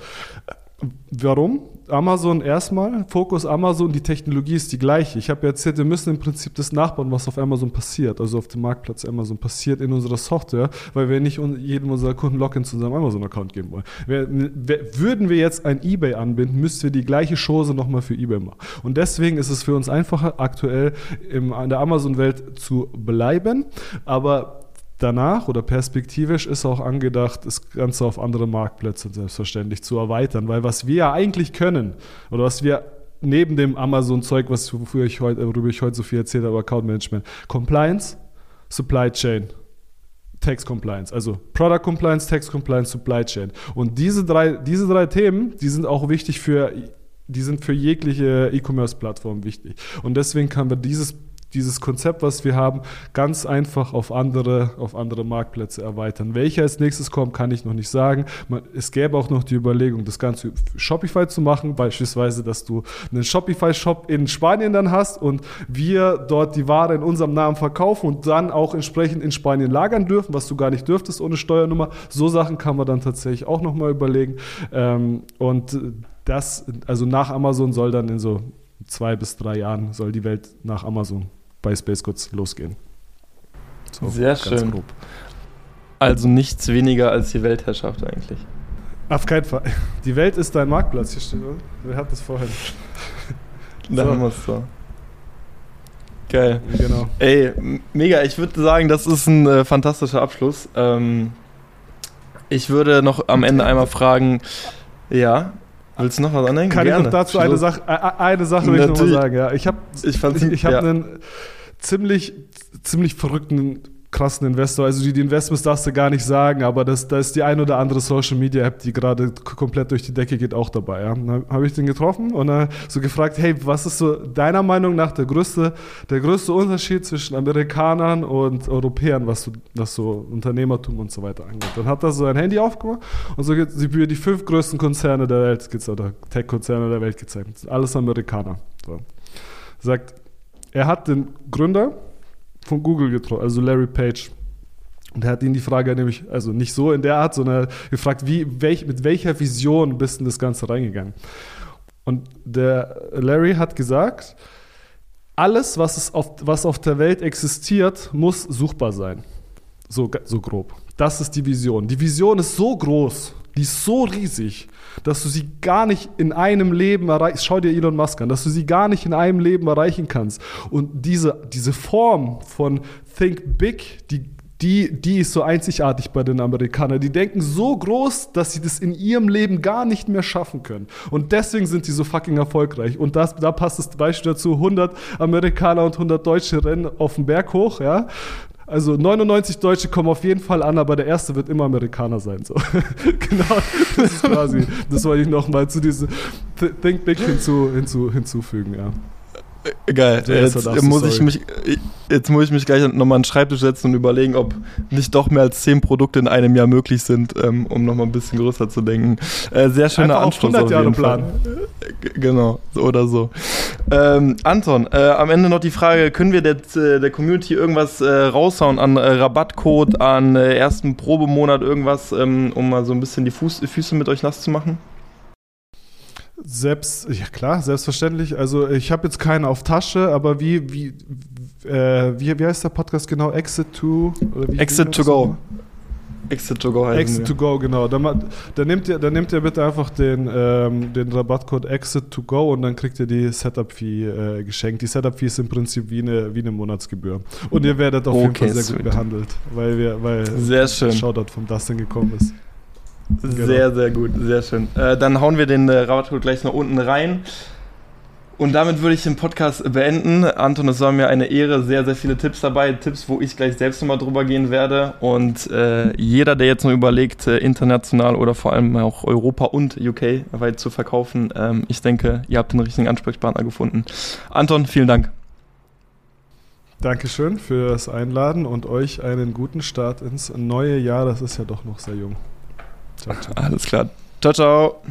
Warum? Amazon erstmal, Fokus Amazon, die Technologie ist die gleiche. Ich habe erzählt, wir müssen im Prinzip das nachbauen, was auf Amazon passiert, also auf dem Marktplatz Amazon passiert in unserer Software, weil wir nicht jedem unserer Kunden Login zu unserem Amazon-Account geben wollen. Würden wir jetzt ein eBay anbinden, müssten wir die gleiche Chose nochmal für eBay machen. Und deswegen ist es für uns einfacher, aktuell in der Amazon-Welt zu bleiben, aber danach oder perspektivisch ist auch angedacht, das Ganze auf andere Marktplätze selbstverständlich zu erweitern. Weil was wir ja eigentlich können oder was wir neben dem Amazon-Zeug, worüber ich heute so viel erzählt habe, Account Management, Compliance, Supply Chain, Tax Compliance, also Product Compliance, Tax Compliance, Supply Chain. Und diese drei, diese drei Themen, die sind auch wichtig für, die sind für jegliche E-Commerce-Plattform wichtig. Und deswegen kann wir dieses dieses Konzept, was wir haben, ganz einfach auf andere, auf andere Marktplätze erweitern. Welcher als nächstes kommt, kann ich noch nicht sagen. es gäbe auch noch die Überlegung, das Ganze Shopify zu machen, beispielsweise, dass du einen Shopify-Shop in Spanien dann hast und wir dort die Ware in unserem Namen verkaufen und dann auch entsprechend in Spanien lagern dürfen, was du gar nicht dürftest ohne Steuernummer. So Sachen kann man dann tatsächlich auch nochmal überlegen. Ähm, und das, also nach Amazon soll dann in so zwei bis drei Jahren soll die Welt nach Amazon bei Space Goods losgehen. So, Sehr schön. Grob. Also nichts weniger als die Weltherrschaft eigentlich. Auf keinen Fall. Die Welt ist dein Marktplatz hier steht, oder? Wer hat das vorhin? Da so. haben wir es so. Geil. Genau. Ey, mega. Ich würde sagen, das ist ein äh, fantastischer Abschluss. Ähm, ich würde noch am Ende einmal fragen, ja, Willst du noch was anhängen? Kann Gerne. ich noch dazu eine Sache, eine Sache will ich noch mal sagen. Ja. Ich habe ich, ich, ich hab ja. einen ziemlich, ziemlich verrückten krassen Investor. Also die, die Investments darfst du gar nicht sagen, aber das, da ist die ein oder andere Social Media App, die gerade komplett durch die Decke geht, auch dabei. Ja. Dann habe ich den getroffen und dann so gefragt, hey, was ist so deiner Meinung nach der größte, der größte Unterschied zwischen Amerikanern und Europäern, was so, was so Unternehmertum und so weiter angeht? Dann hat er so ein Handy aufgemacht und so geht die, die fünf größten Konzerne der Welt oder Tech-Konzerne der Welt gezeigt. Alles Amerikaner. So. Sagt, er hat den Gründer von Google getroffen, also Larry Page. Und er hat ihn die Frage nämlich, also nicht so in der Art, sondern gefragt, wie, welch, mit welcher Vision bist du in das Ganze reingegangen? Und der Larry hat gesagt, alles, was, es auf, was auf der Welt existiert, muss suchbar sein. So, so grob. Das ist die Vision. Die Vision ist so groß, die ist so riesig, dass du sie gar nicht in einem Leben erreichst. Schau dir Elon Musk an, dass du sie gar nicht in einem Leben erreichen kannst. Und diese, diese Form von Think Big, die die, die ist so einzigartig bei den Amerikanern. Die denken so groß, dass sie das in ihrem Leben gar nicht mehr schaffen können. Und deswegen sind sie so fucking erfolgreich. Und das, da passt das Beispiel dazu: 100 Amerikaner und 100 Deutsche rennen auf den Berg hoch, ja. Also 99 Deutsche kommen auf jeden Fall an, aber der erste wird immer Amerikaner sein. So. genau, das ist quasi, das wollte ich nochmal zu diesem Think Big hinzu, hinzu, hinzufügen, ja. Geil. Jetzt, muss ich mich, jetzt muss ich mich gleich nochmal an den Schreibtisch setzen und überlegen, ob nicht doch mehr als 10 Produkte in einem Jahr möglich sind, ähm, um nochmal ein bisschen größer zu denken. Äh, sehr schöner Einfach Anschluss. 100 Jahre Plan. Genau, oder so. Ähm, Anton, äh, am Ende noch die Frage: Können wir der, äh, der Community irgendwas äh, raushauen an äh, Rabattcode, an äh, ersten Probemonat, irgendwas, ähm, um mal so ein bisschen die Fuß, Füße mit euch nass zu machen? Selbst, ja klar, selbstverständlich. Also ich habe jetzt keinen auf Tasche, aber wie, wie, äh, wie, wie heißt der Podcast genau? Exit to Exit to go. Exit to go heißt Exit to go, genau. Dann, dann, nimmt ihr, dann nehmt ihr bitte einfach den, ähm, den Rabattcode Exit to go und dann kriegt ihr die Setup-Fee äh, geschenkt. Die Setup-Fee ist im Prinzip wie eine, wie eine Monatsgebühr. Und ihr werdet auf okay, jeden Fall sehr sweet. gut behandelt, weil wir, weil sehr schön. Shoutout vom Dustin gekommen ist. Genau. Sehr, sehr gut, sehr schön. Äh, dann hauen wir den äh, Rabattcode gleich noch unten rein. Und damit würde ich den Podcast beenden. Anton, es war mir eine Ehre, sehr, sehr viele Tipps dabei. Tipps, wo ich gleich selbst nochmal drüber gehen werde. Und äh, jeder, der jetzt noch überlegt, äh, international oder vor allem auch Europa und UK weit zu verkaufen, ähm, ich denke, ihr habt den richtigen Ansprechpartner gefunden. Anton, vielen Dank. Dankeschön fürs Einladen und euch einen guten Start ins neue Jahr. Das ist ja doch noch sehr jung. Ciao, ciao. Alles klar. Ciao, ciao.